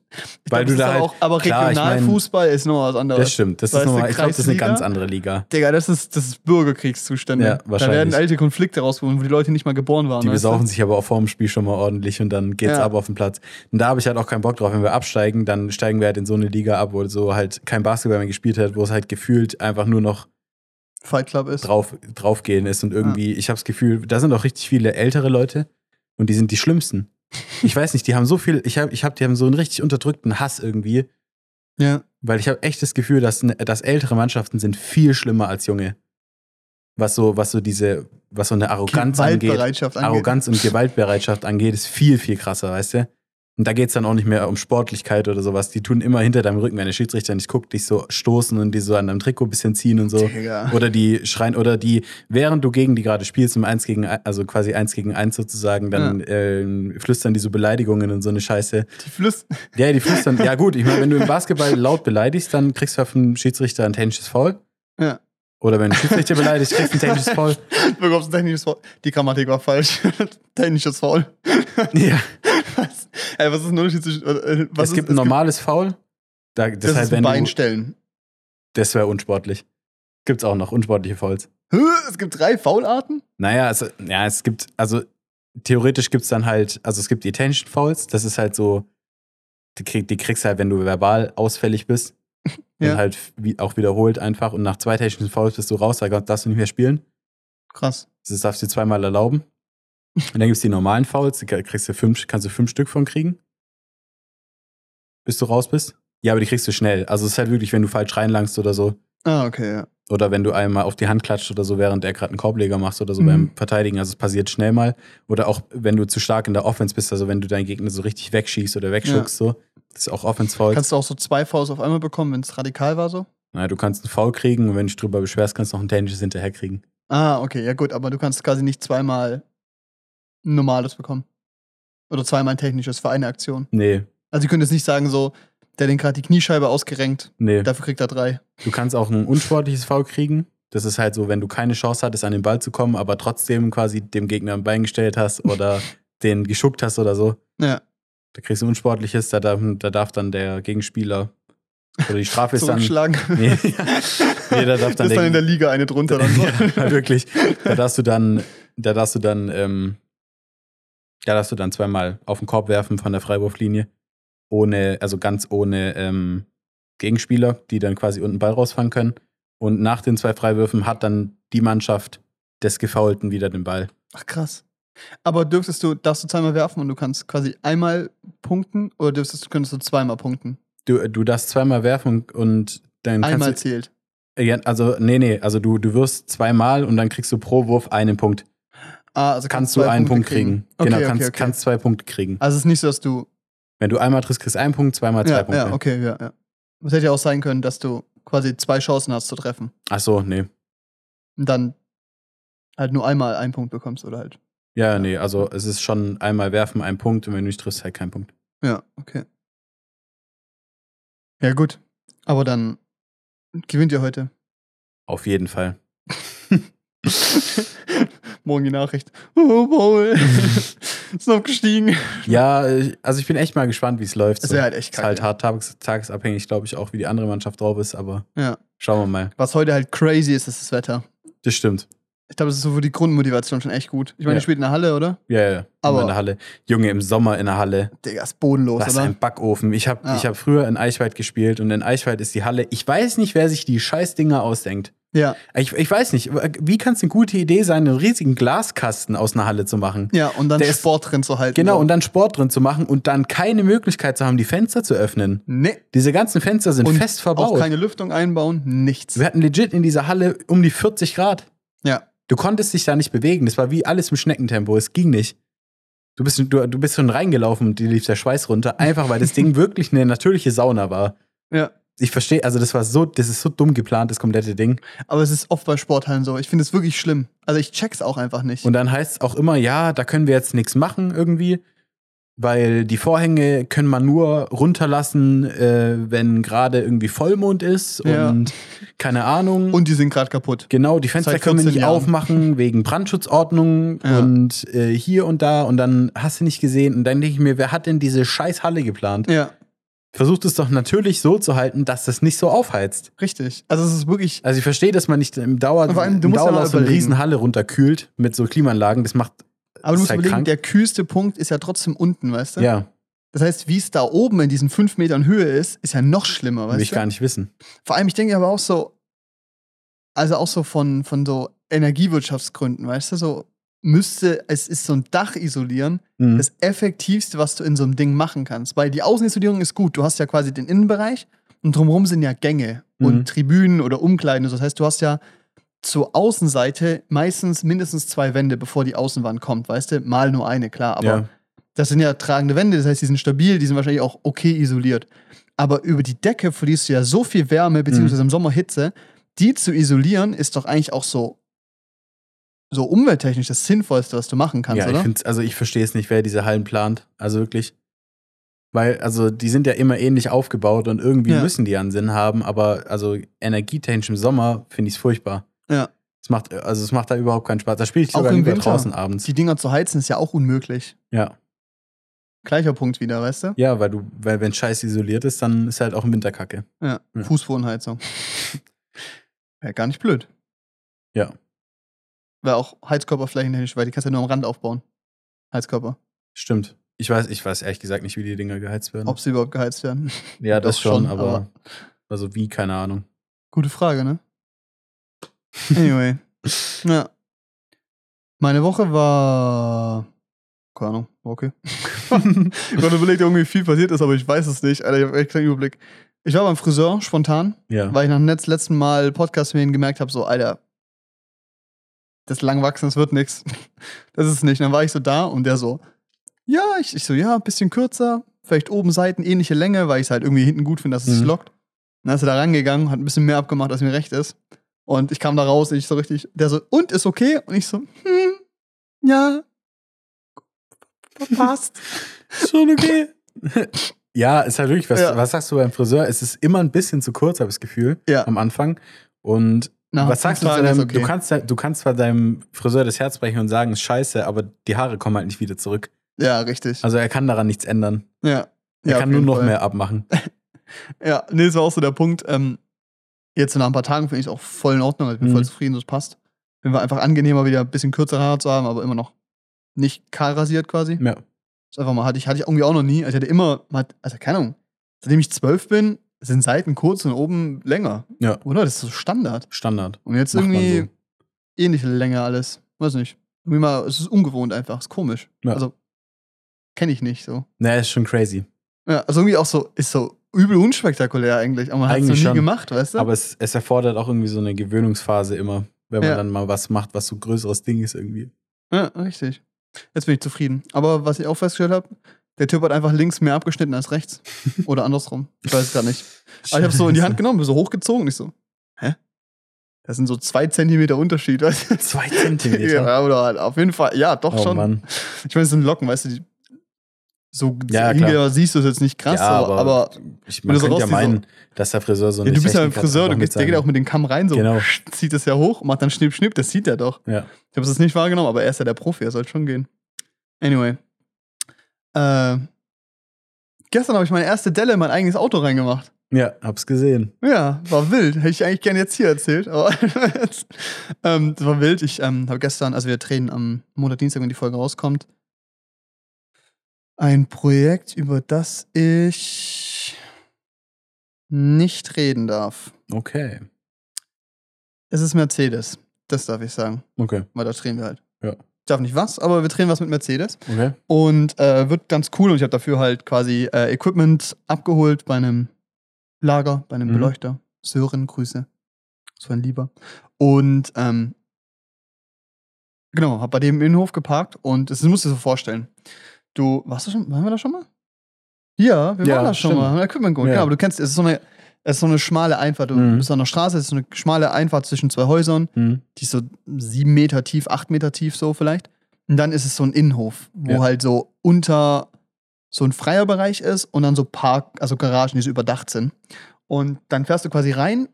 Weil glaub, du da halt- auch, aber klar, ich mein- Regionalfußball ist noch was anderes. Das stimmt. Das Weißt ist nochmal, ich glaube, das ist eine ganz andere Liga. Digga, das ist, das ist Bürgerkriegszustände. Ja, Da wahrscheinlich. werden alte Konflikte rausgeholt, wo die Leute nicht mal geboren waren. Die weißt du? besaufen sich aber auch vor dem Spiel schon mal ordentlich und dann geht's Ja. ab auf den Platz. Und da habe ich halt auch keinen Bock drauf. Wenn wir absteigen, dann steigen wir halt in so eine Liga ab, wo so halt kein Basketball mehr gespielt hat, wo es halt gefühlt einfach nur noch Fight Club ist. drauf, draufgehen ist und irgendwie, ich habe das Gefühl, da sind auch richtig viele ältere Leute und die sind die schlimmsten. Ich weiß nicht, die haben so viel, ich habe, ich hab, die haben so einen richtig unterdrückten Hass irgendwie, Ja. weil ich habe echt das Gefühl, dass, ne- dass ältere Mannschaften sind viel schlimmer als junge. Was so, was so diese, was so eine Arroganz angeht. Angeht. Arroganz und Gewaltbereitschaft angeht, ist viel, viel krasser, weißt du? Und da geht's dann auch nicht mehr um Sportlichkeit oder sowas. Die tun immer hinter deinem Rücken, wenn der Schiedsrichter nicht guckt, dich so stoßen und die so an deinem Trikot ein bisschen ziehen und so. Digga. Oder die schreien, oder die, während du gegen die gerade spielst, im Eins gegen ein- also quasi eins gegen eins sozusagen, dann ähm, flüstern die so Beleidigungen und so eine Scheiße. Die Flüss. Ja, die flüstern, ja gut, ich meine, wenn du im Basketball laut beleidigst, dann kriegst du vom Schiedsrichter ein technisches Foul. Ja. Oder wenn du Schiedsrichter beleidigst, kriegst du ein technisches Foul. <laughs> Du bekommst ein technisches Foul. Die Grammatik war falsch. <laughs> technisches Foul. Ja. Was? Ey, was ist ein Unterschied zwischen. äh, Was es ist, gibt ein normales Foul. Da, Das ist ein wenn Bein du, stellen. das wäre unsportlich. Gibt's auch noch unsportliche Fouls. Es gibt drei Foularten? Naja, also, ja, es gibt, also theoretisch gibt's dann halt, also es gibt die Attention Fouls, das ist halt so, die, krieg, die kriegst du halt, wenn du verbal ausfällig bist. <laughs> Ja. Und halt wie, auch wiederholt einfach. Und nach zwei Attention Fouls bist du raus, da darfst du nicht mehr spielen. Krass. Das darfst du dir zweimal erlauben. Und dann gibt's die normalen Fouls, kriegst du fünf, kannst du fünf Stück von kriegen. Bis du raus bist. Ja, aber die kriegst du schnell. Also es ist halt wirklich, wenn du falsch reinlangst oder so. Ah, okay, ja. Oder wenn du einmal auf die Hand klatscht oder so, während er gerade einen Korbleger macht oder so Mhm. beim Verteidigen. Also es passiert schnell mal. Oder auch wenn du zu stark in der Offense bist, also wenn du deinen Gegner so richtig wegschießt oder wegschuckst, so. Das ist auch Offense-Foul. Kannst du auch so zwei Fouls auf einmal bekommen, wenn es radikal war so? Naja, du kannst einen Foul kriegen und wenn du dich drüber beschwerst, kannst du noch ein technisches hinterher kriegen. Ah, okay, ja gut, aber du kannst quasi nicht zweimal ein normales bekommen. Oder zweimal ein technisches für eine Aktion. Nee, Also ihr könnt jetzt nicht sagen, so, der den gerade die Kniescheibe ausgerenkt, nee. dafür kriegt er drei. Du kannst auch ein unsportliches Foul kriegen. Das ist halt so, wenn du keine Chance hattest, an den Ball zu kommen, aber trotzdem quasi dem Gegner ein Bein gestellt hast <laughs> oder den geschuckt hast oder so. Ja, Da kriegst du ein unsportliches, da darf, da darf dann der Gegenspieler oder die Strafe <laughs> ist dann. Nee, <laughs> nee, da darf dann ist dann in der Liga eine drunter dann so. ja, wirklich. Da darfst du dann, da darfst du dann, ähm, da darfst du dann zweimal auf den Korb werfen von der Freiwurflinie. Ohne, also ganz ohne ähm, Gegenspieler, die dann quasi unten Ball rausfangen können. Und nach den zwei Freiwürfen hat dann die Mannschaft des Gefaulten wieder den Ball. Ach krass. Aber dürftest du, darfst du zweimal werfen und du kannst quasi einmal punkten oder dürftest du, könntest du zweimal punkten? Du, du darfst zweimal werfen und, und dann kannst Einmal du. zählt. Ja, also, nee, nee, also du, du wirst zweimal und dann kriegst du pro Wurf einen Punkt. Ah, also Kannst du einen Punkte Punkt kriegen. Okay, genau, okay, kannst, okay. kannst zwei Punkte kriegen. Also es ist nicht so, dass du. Wenn du einmal triffst, kriegst du einen Punkt, zweimal zwei Ja, Punkte. ja, okay, ja, ja. Es hätte ja auch sein können, dass du quasi zwei Chancen hast zu treffen. Ach so, nee. Und dann halt nur einmal einen Punkt bekommst oder halt. Ja, nee, also es ist schon einmal werfen, ein Punkt und wenn du nicht triffst, halt kein Punkt. Ja, okay. Ja, gut. Aber dann gewinnt ihr heute. Auf jeden Fall. <laughs> Morgen die Nachricht. Oh, Paul. <laughs> ist abgestiegen. Ja, äh, also ich bin echt mal gespannt, wie es läuft. Das So. wäre halt echt ist halt kacke. hart tages tagesabhängig, glaube ich, auch wie die andere Mannschaft drauf ist, aber Ja. schauen wir mal. Was heute halt crazy ist, ist das Wetter. Das stimmt. Ich glaube, das ist so für die Grundmotivation schon echt gut. Ich meine, Ja. ihr spielt in der Halle, oder? Ja, ja, ja. Aber- in der Halle. Junge, im Sommer in der Halle. Digga, ist bodenlos, Das ist oder? ein Backofen. Ich habe Ja. ich hab früher in Eichwald gespielt und in Eichwald ist die Halle. Ich weiß nicht, wer sich die Scheißdinger ausdenkt. Ja, Ich, ich weiß nicht. Wie kann es eine gute Idee sein, einen riesigen Glaskasten aus einer Halle zu machen? ja, und dann Der ist- Sport drin zu halten. Genau, so. und dann Sport drin zu machen und dann keine Möglichkeit zu haben, die Fenster zu öffnen. Nee. Diese ganzen Fenster sind Und fest Auch verbaut. keine Lüftung einbauen, nichts. Wir hatten legit in dieser Halle um die 40 Grad. Ja. Du konntest dich da nicht bewegen. Das war wie alles im Schneckentempo. Es ging nicht. Du bist, du, du bist schon reingelaufen und dir lief der Schweiß runter, einfach weil das Ding <laughs> wirklich eine natürliche Sauna war. Ja. Ich verstehe, also das war so, das ist so dumm geplant, das komplette Ding. Aber es ist oft bei Sporthallen so. Ich finde es wirklich schlimm. Also ich check's auch einfach nicht. Und dann heißt es auch immer, ja, da können wir jetzt nichts machen irgendwie, weil die Vorhänge können man nur runterlassen, äh, wenn gerade irgendwie Vollmond ist Ja. und keine Ahnung. Und die sind gerade kaputt. Genau, die Fenster können wir 14 nicht Jahren. aufmachen wegen Brandschutzordnung Ja. und äh, hier und da und dann hast du nicht gesehen und dann denke ich mir, wer hat denn diese scheiß Halle geplant? Ja, Versucht es doch natürlich so zu halten, dass das nicht so aufheizt. richtig. Also es ist wirklich. Also ich verstehe, dass man nicht im Dauer, Vor allem, du im musst ja so eine überlegen. riesen Halle runterkühlt mit so Klimaanlagen. Das macht Aber du musst halt überlegen, krank. der kühlste Punkt ist ja trotzdem unten, weißt du? ja, Das heißt, wie es da oben in diesen fünf Metern Höhe ist, ist ja noch schlimmer, will weißt ich du? gar nicht wissen. Vor allem, ich denke aber auch so, also auch so von, von so Energiewirtschaftsgründen, weißt du, so müsste, es ist so ein Dach isolieren, Mhm. das effektivste, was du in so einem Ding machen kannst. Weil die Außenisolierung ist gut, du hast ja quasi den Innenbereich und drumherum sind ja Gänge Mhm. und Tribünen oder Umkleiden. Das heißt, du hast ja zur Außenseite meistens mindestens zwei Wände, bevor die Außenwand kommt, weißt du? Mal nur eine, klar, aber ja. das sind ja tragende Wände, das heißt, die sind stabil, die sind wahrscheinlich auch okay isoliert. Aber über die Decke verlierst du ja so viel Wärme, beziehungsweise im Sommer Hitze. Die zu isolieren, ist doch eigentlich auch so, so umwelttechnisch das Sinnvollste, was du machen kannst, ja, ich oder? find's, also ich verstehe es nicht, wer diese Hallen plant. Also wirklich. Weil, also die sind ja immer ähnlich aufgebaut und irgendwie Ja. müssen die ja einen Sinn haben, aber also energietechnisch im Sommer finde ich es furchtbar. Ja. Es macht, also es macht da überhaupt keinen Spaß. Da spiele ich Auch sogar lieber Winter. draußen abends. Die Dinger zu heizen ist ja auch unmöglich. Ja. Gleicher Punkt wieder, weißt du? Ja, weil du, weil wenn Scheiß isoliert ist, dann ist halt auch im Winter Kacke. Ja. Ja. Fußbodenheizung. <laughs> Wäre gar nicht blöd. Ja. Wäre auch Heizkörperflächentechnisch, weil die kannst du ja nur am Rand aufbauen. Heizkörper. Stimmt. Ich weiß, ich weiß ehrlich gesagt nicht, wie die Dinger geheizt werden. Ob sie überhaupt geheizt werden. ja, <laughs> das doch schon, schon, aber, aber- also wie, keine Ahnung. Gute Frage, ne? Anyway. <laughs> ja. Meine Woche war. Keine Ahnung, war okay. <laughs> ich habe überlegt, irgendwie viel passiert ist, aber ich weiß es nicht. Alter, ich habe echt keinen Überblick. Ich war beim Friseur spontan, Ja. weil ich nach dem letz- letzten Mal Podcast mit gemerkt habe, so, Alter, das Langwachsen, das wird nix. <laughs> Das ist nicht. Dann war ich so da und der so, ja, ich, ich so, ja, ein bisschen kürzer, vielleicht oben Seiten ähnliche Länge, weil ich es halt irgendwie hinten gut finde, dass es sich Mhm. lockt. Dann ist er da rangegangen, hat ein bisschen mehr abgemacht, als mir recht ist. Und ich kam da raus und ich so richtig, der so, und ist okay? Und ich so, hm, ja, passt. <laughs> Schon okay. <laughs> ja, ist halt wirklich, was, Ja. was sagst du beim Friseur? Es ist immer ein bisschen zu kurz, habe ich das Gefühl, Ja. am Anfang. Und Nach was sagst du zu deinem, okay. du, kannst, du kannst zwar deinem Friseur das Herz brechen und sagen, scheiße, aber die Haare kommen halt nicht wieder zurück. Ja, richtig. Also er kann daran nichts ändern. ja. Er ja, kann nur noch Fall. mehr abmachen. <laughs> Ja, nee, das war auch so der Punkt. Ähm, jetzt nach ein paar Tagen finde ich es auch voll in Ordnung. Ich bin Mhm. voll zufrieden, es passt. Finden wir einfach angenehmer, wieder ein bisschen kürzere Haare zu haben, aber immer noch nicht kahl rasiert quasi. Ja. Das einfach mal hatte ich, hatte ich irgendwie auch noch nie. Also ich hatte immer, also keine Ahnung, seitdem ich zwölf bin, sind Seiten kurz und oben länger. Ja. Oder? Das ist so Standard. Standard. Und jetzt Macht irgendwie ähnliche Länge alles. Weiß nicht. Irgendwie mal, es ist ungewohnt einfach, ist komisch. Ja. Also, kenne ich nicht so. Naja, ist schon crazy. Ja, also irgendwie auch so, ist so übel unspektakulär eigentlich, aber man hat es noch nie schon. gemacht, weißt du? Aber es, es erfordert auch irgendwie so eine Gewöhnungsphase immer, wenn man Ja. dann mal was macht, was so ein größeres Ding ist irgendwie. Ja, richtig. Jetzt bin ich zufrieden. Aber was ich auch festgestellt habe, der Typ hat einfach links mehr abgeschnitten als rechts. <laughs> Oder andersrum. Ich weiß es gar nicht. Aber ich habe so in die Hand genommen, so hochgezogen ich so, hä? Das sind so zwei Zentimeter Unterschied, weißt du? Zwei Zentimeter. Ja, oder halt auf jeden Fall, ja, doch oh schon. Mann. Ich meine, es sind Locken, weißt du, die, so Ja, klar. siehst du es jetzt nicht krass, ja, aber, aber ich, man du so könnte ja meinen, dass der Friseur so ja, eine du bist ja ein Friseur, du gehst, der geht auch mit dem Kamm rein, so Genau. <laughs> zieht es ja hoch, macht dann Schnipp, Schnipp, das sieht er doch. Ja. Ich habe es nicht wahrgenommen, aber er ist ja der Profi, er soll schon gehen. Anyway. Äh, gestern habe ich meine erste Delle in mein eigenes Auto reingemacht. ja, hab's gesehen. Ja, war wild. Hätte ich eigentlich gerne jetzt hier erzählt. Aber <laughs> ähm, das war wild. Ich ähm, habe gestern, also wir drehen am Montag, Dienstag, wenn die Folge rauskommt, ein Projekt, über das ich nicht reden darf. Okay. Es ist Mercedes. Das darf ich sagen. Okay. Weil da drehen wir halt. Ja. Ich darf nicht was, aber wir drehen was mit Mercedes. Okay. Und äh, wird ganz cool. Und ich habe dafür halt quasi äh, Equipment abgeholt bei einem Lager, bei einem Mhm. Beleuchter. Sören, Grüße. So ein Lieber. Und ähm, genau, habe bei dem im Innenhof geparkt und das musst du dir so vorstellen. Du, warst du schon, waren wir da schon mal? Ja, wir Ja, waren da schon stimmt. mal, Equipment geholt. Ja. Genau, aber du kennst, es ist so eine, es ist so eine schmale Einfahrt. Du Mhm. bist an der Straße, es ist so eine schmale Einfahrt zwischen zwei Häusern Hm. die ist so sieben Meter tief, acht Meter tief, so vielleicht. Und dann ist es so ein Innenhof, wo Ja. halt so unter so ein freier Bereich ist und dann so Park, also Garagen, die so überdacht sind. Und dann fährst du quasi rein.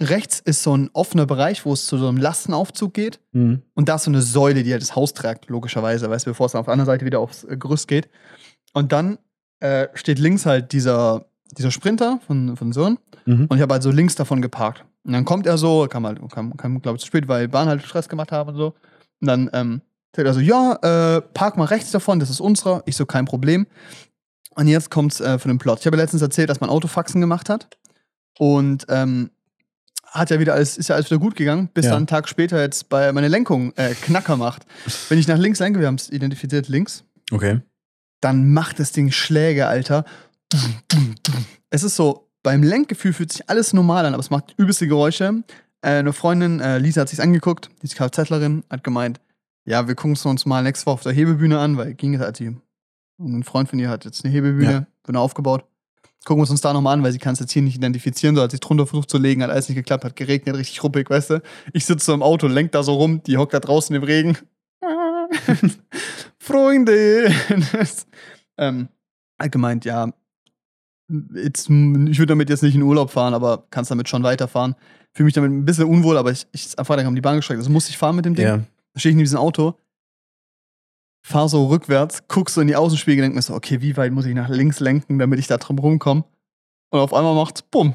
Rechts ist so ein offener Bereich, wo es zu so einem Lastenaufzug geht. Hm. Und da ist so eine Säule, die halt das Haus trägt, logischerweise, weißt du, bevor es dann auf der anderen Seite wieder aufs äh, Gerüst geht. Und dann äh, steht links halt dieser, dieser Sprinter von, von Sören. Mhm. Und ich habe halt so links davon geparkt. Und dann kommt er so, kam halt, kam, kam glaube ich, zu spät, weil Bahn halt Stress gemacht haben und so. Und dann ähm, sagt er so, ja, äh, park mal rechts davon, das ist unserer. Ich so, kein Problem. Und jetzt kommt's äh, von dem Plot. Ich habe ja letztens erzählt, dass mein Auto Faxen gemacht hat. Und ähm, hat ja wieder alles, ist ja alles wieder gut gegangen, bis Ja. dann einen Tag später jetzt bei meine Lenkung äh, Knacker macht. Wenn ich nach links lenke, wir haben es identifiziert links, Okay. dann macht das Ding Schläge, Alter. Es ist so, beim Lenkgefühl fühlt sich alles normal an, aber es macht übelste Geräusche. Äh, eine Freundin, äh, Lisa, hat sich's angeguckt, die ist Kfzlerin, hat gemeint, ja, wir gucken es uns mal nächste Woche auf der Hebebühne an, weil ging es halt, die, ein Freund von ihr hat jetzt eine Hebebühne, Ja. wird aufgebaut. Gucken wir es uns da nochmal an, weil sie kann es jetzt hier nicht identifizieren, so hat sich drunter versucht zu legen, hat alles nicht geklappt, hat geregnet, richtig ruppig, weißt du. Ich sitze so im Auto, lenk da so rum, die hockt da draußen im Regen. <laughs> Freunde! <laughs> ähm, hat gemeint, ja, jetzt, ich würde damit jetzt nicht in Urlaub fahren, aber kannst damit schon weiterfahren. Fühle mich damit ein bisschen unwohl, aber ich, ich am Freitag haben die Bahn gestreckt, also musste ich fahren mit dem Ding. Ja. Da stehe ich in diesem Auto, fahr so rückwärts, guck so in die Außenspiegel, denk mir so, okay, wie weit muss ich nach links lenken, damit ich da drum rumkomme? Und auf einmal macht's bumm.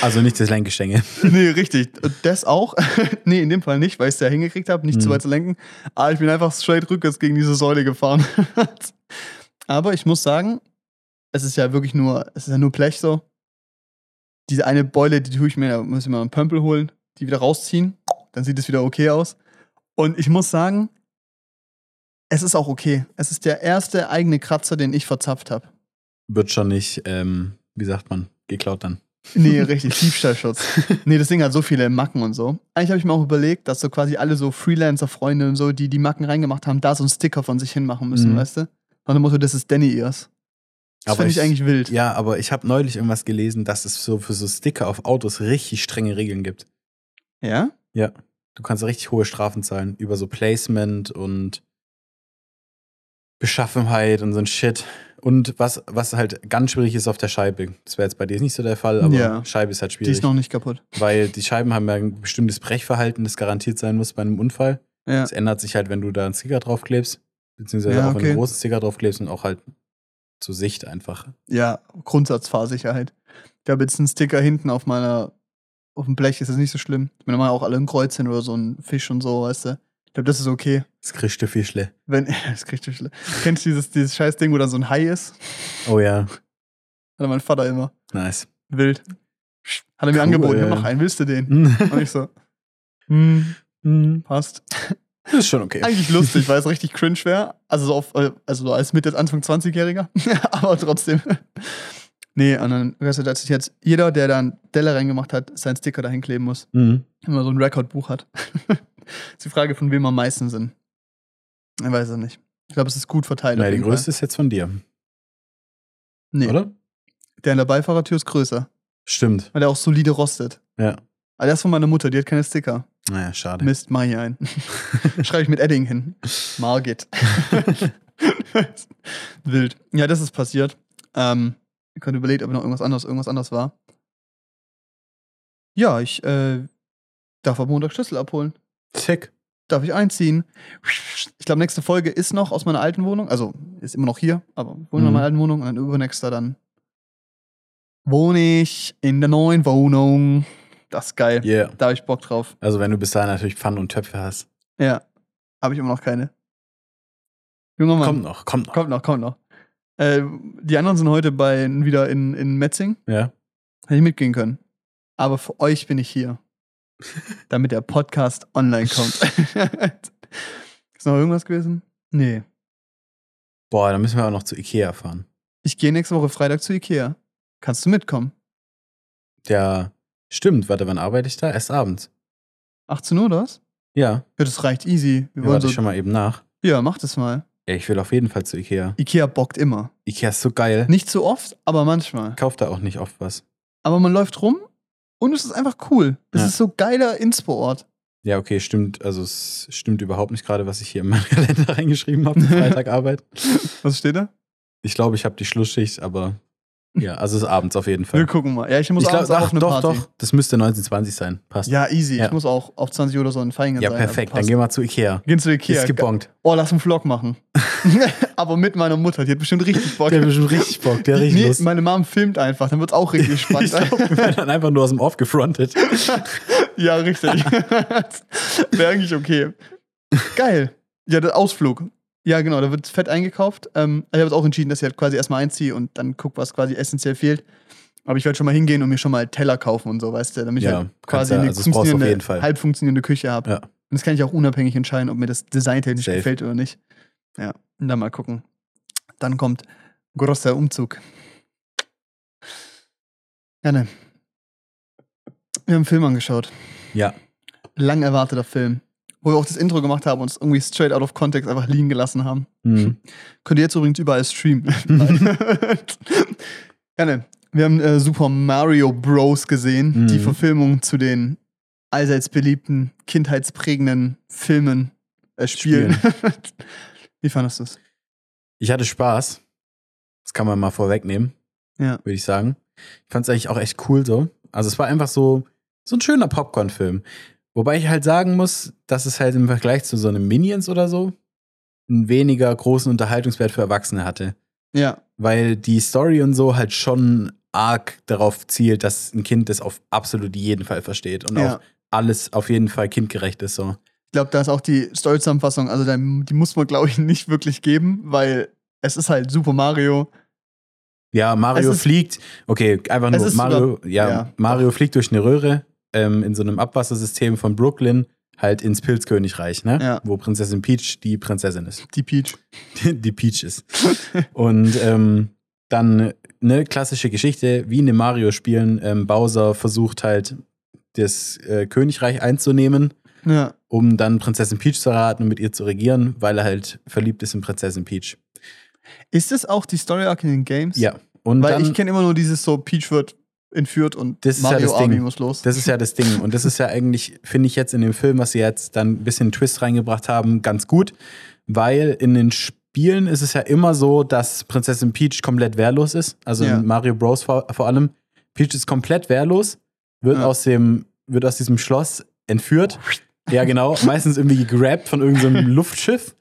Also nicht das Lenkgestänge. <laughs> nee, richtig. Das auch. <laughs> nee, in dem Fall nicht, weil ich es ja hingekriegt habe, nicht zu Mhm. weit zu lenken. Aber ich bin einfach straight rückwärts gegen diese Säule gefahren. <laughs> Aber ich muss sagen, es ist ja wirklich nur, es ist ja nur Blech so. Diese eine Beule, die tue ich mir, da muss ich mal einen Pömpel holen, die wieder rausziehen. Dann sieht es wieder okay aus. Und ich muss sagen, es ist auch okay. Es ist der erste eigene Kratzer, den ich verzapft habe. wird schon nicht, ähm, wie sagt man, geklaut dann. <laughs> Nee, richtig, <laughs> Diebstahlschutz. Nee, das Ding hat so viele Macken und so. Eigentlich habe ich mir auch überlegt, dass so quasi alle so Freelancer-Freunde und so, die die Macken reingemacht haben, da so einen Sticker von sich hin machen müssen, Mhm. weißt du? Nach dem Motto, das ist Danny Ears. Das finde ich, ich- eigentlich wild. Ja, aber ich habe neulich irgendwas gelesen, dass es so für so Sticker auf Autos richtig strenge Regeln gibt. Ja? Ja. Du kannst richtig hohe Strafen zahlen über so Placement und Beschaffenheit und so ein Shit. Und was, was halt ganz schwierig ist auf der Scheibe. Das wäre jetzt bei dir nicht so der Fall, aber Ja. Scheibe ist halt Die schwierig. ist noch nicht kaputt. weil die Scheiben haben ja ein bestimmtes Brechverhalten, das garantiert sein muss bei einem Unfall. Ja. Das ändert sich halt, wenn du da einen Sticker draufklebst, beziehungsweise Ja, auch wenn du okay. einen großen Sticker draufklebst und auch halt zur Sicht einfach. Ja, Grundsatzfahrsicherheit. Ich habe jetzt einen Sticker hinten auf meiner, auf dem Blech, ist das nicht so schlimm. Wenn da mal auch alle ein Kreuz hin oder so ein Fisch und so, weißt du. Ich glaube, das ist okay. Das kriegst du Fischle. Wenn, <laughs> das kriegt du schlimm. Kennst du dieses, dieses scheiß Ding, wo dann so ein Hai ist? Oh ja, Hatte mein Vater immer. nice. Wild. Hat er mir Cool. angeboten, ja, mach einen, willst du den? <laughs> Und ich so, hm, das passt. Ist schon okay. Eigentlich lustig, weil es richtig cringe wäre. Also so auf, äh, also so als Mitte, Anfang 20-Jähriger. <laughs> Aber trotzdem. Nee, und dann, weißt du, dass ich jetzt jeder, der da einen Delle reingemacht hat, seinen Sticker dahin kleben muss. Mhm. Wenn man so ein Rekordbuch hat. <laughs> ist die Frage, von wem am meisten sind. Ich weiß es nicht. Ich glaube, es ist gut verteilt. Auf die größte ist jetzt von dir. Nee, oder? der in der Beifahrertür ist größer, Stimmt. weil der auch solide rostet. Ja. Aber der ist von meiner Mutter, die hat keine Sticker. Naja, schade. Mist, mach ich ein. <laughs> Schreibe ich mit Edding hin. Margit. <laughs> Wild. Ja, das ist passiert. Ähm, ich könnte überlegt, ob noch irgendwas anderes, irgendwas anderes war. Ja, ich äh, darf am Montag Schlüssel abholen. Sick. Darf ich einziehen? Ich glaube, nächste Folge ist noch aus meiner alten Wohnung. Also ist immer noch hier, aber ich wohne noch in Mhm. meiner alten Wohnung. Und dann übernächster dann wohne ich in der neuen Wohnung. Das ist geil. Yeah. Da habe ich Bock drauf. Also wenn du bis dahin natürlich Pfannen und Töpfe hast. Ja. Habe ich immer noch keine. Junger Mann. Kommt noch, kommt noch. Kommt noch, kommt noch. Äh, die anderen sind heute bei, wieder in, in Metzing. Ja. Hätte ich mitgehen können. Aber für euch bin ich hier. <laughs> damit der Podcast online kommt. <laughs> <laughs> ist noch irgendwas gewesen? Nee. Boah, dann müssen wir auch noch zu Ikea fahren. Ich gehe nächste Woche Freitag zu Ikea. Kannst du mitkommen? Ja, stimmt. Warte, wann arbeite ich da? Erst abends. 18 Uhr oder was? Ja, Ja, das reicht easy. Wir ja wollen warte so, ich schon mal eben nach. ja, mach das mal. Ey, ich will auf jeden Fall zu Ikea. Ikea bockt immer. Ikea ist so geil. Nicht so oft, aber manchmal. Kauft da auch nicht oft was. Aber man läuft rum und es ist einfach cool. Es Ja. ist so geiler Inspo-Ort. Ja, okay, stimmt. Also es stimmt überhaupt nicht gerade, was ich hier in meinen <laughs> Kalender reingeschrieben habe, Freitagarbeit. <laughs> Was steht da? Ich glaube, ich habe die Schlussschicht, aber ja, also es ist abends auf jeden Wir Fall. gucken mal. Ja, ich muss Ich abends glaube, auch doch, Party. doch. Das müsste 1920 sein. Passt. Ja, easy. Ja. Ich muss auch auf 20 Uhr oder so in Feigen Ja, sein. perfekt. Also Dann gehen wir zu Ikea. Gehen zu Ikea. Ist gebongt. Oh, lass einen Vlog machen. <laughs> Aber mit meiner Mutter. Die hat bestimmt richtig Bock. Der hat bestimmt richtig Bock. Der hat richtig nee, Lust. meine Mom filmt einfach. Dann wird's auch <laughs> richtig spannend. Ich wir werden dann einfach nur aus dem Off gefrontet. <laughs> ja, richtig. Wäre eigentlich okay. Geil. Ja, der Ausflug. Ja, genau, da wird fett eingekauft. Ähm, ich habe jetzt auch entschieden, dass ich halt quasi erstmal einziehe und dann guck, was quasi essentiell fehlt. Aber ich werde schon mal hingehen und mir schon mal Teller kaufen und so, weißt du, damit ich Ja, halt kannst quasi ja, eine also funktionierende, halb funktionierende Küche habe. Ja. Und das kann ich auch unabhängig entscheiden, ob mir das designtechnisch Safe. gefällt oder nicht. Ja, und dann mal gucken. Dann kommt großer Umzug. Ja, ne. Wir haben einen Film angeschaut. Ja. Lang erwarteter Film. Wo wir auch das Intro gemacht haben und es irgendwie straight out of context einfach liegen gelassen haben. Mhm. Könnt ihr jetzt übrigens überall streamen. Nein. ja, ne. Wir haben äh, Super Mario Bros. gesehen. Mhm. Die Verfilmung zu den allseits beliebten, kindheitsprägenden Filmen, äh, Spielen. <laughs> Wie fandest du es? Ich hatte Spaß. Das kann man mal vorwegnehmen, Ja. würde ich sagen. Ich fand es eigentlich auch echt cool so. Also es war einfach so, so ein schöner Popcorn-Film. Wobei ich halt sagen muss, dass es halt im Vergleich zu so einem Minions oder so einen weniger großen Unterhaltungswert für Erwachsene hatte. Ja. Weil die Story und so halt schon arg darauf zielt, dass ein Kind das auf absolut jeden Fall versteht und Ja. auch alles auf jeden Fall kindgerecht ist so. Ich glaube, da ist auch die Story-Zusammenfassung, also die muss man, glaube ich, <laughs> nicht wirklich geben, weil es ist halt Super Mario. Ja, Mario ist- fliegt, okay, einfach nur Mario, ja, ja, Mario fliegt durch eine Röhre ähm, in so einem Abwassersystem von Brooklyn halt ins Pilzkönigreich, ne? Ja. Wo Prinzessin Peach die Prinzessin ist. Die Peach. Die, die Peach ist. Und ähm, Dann eine klassische Geschichte, wie in den Mario-Spielen. Ähm, Bowser versucht halt, das äh, Königreich einzunehmen, Ja. um dann Prinzessin Peach zu erraten und mit ihr zu regieren, weil er halt verliebt ist in Prinzessin Peach. Ist das auch die Story Arc in den Games? Ja. Und Weil dann, ich kenne immer nur dieses so, Peach wird entführt und Das ist ja Mario das Ding. Army muss los. Das ist ja das Ding. Und das ist ja eigentlich, finde ich jetzt in dem Film, was sie jetzt dann ein bisschen Twist reingebracht haben, ganz gut. Weil in den Spielen ist es ja immer so, dass Prinzessin Peach komplett wehrlos ist. Also Ja. in Mario Bros. vor, vor allem. Peach ist komplett wehrlos, wird, Ja. aus, dem, wird aus diesem Schloss entführt. Ja, genau. Meistens irgendwie gegrabt von irgendeinem <laughs> Luftschiff.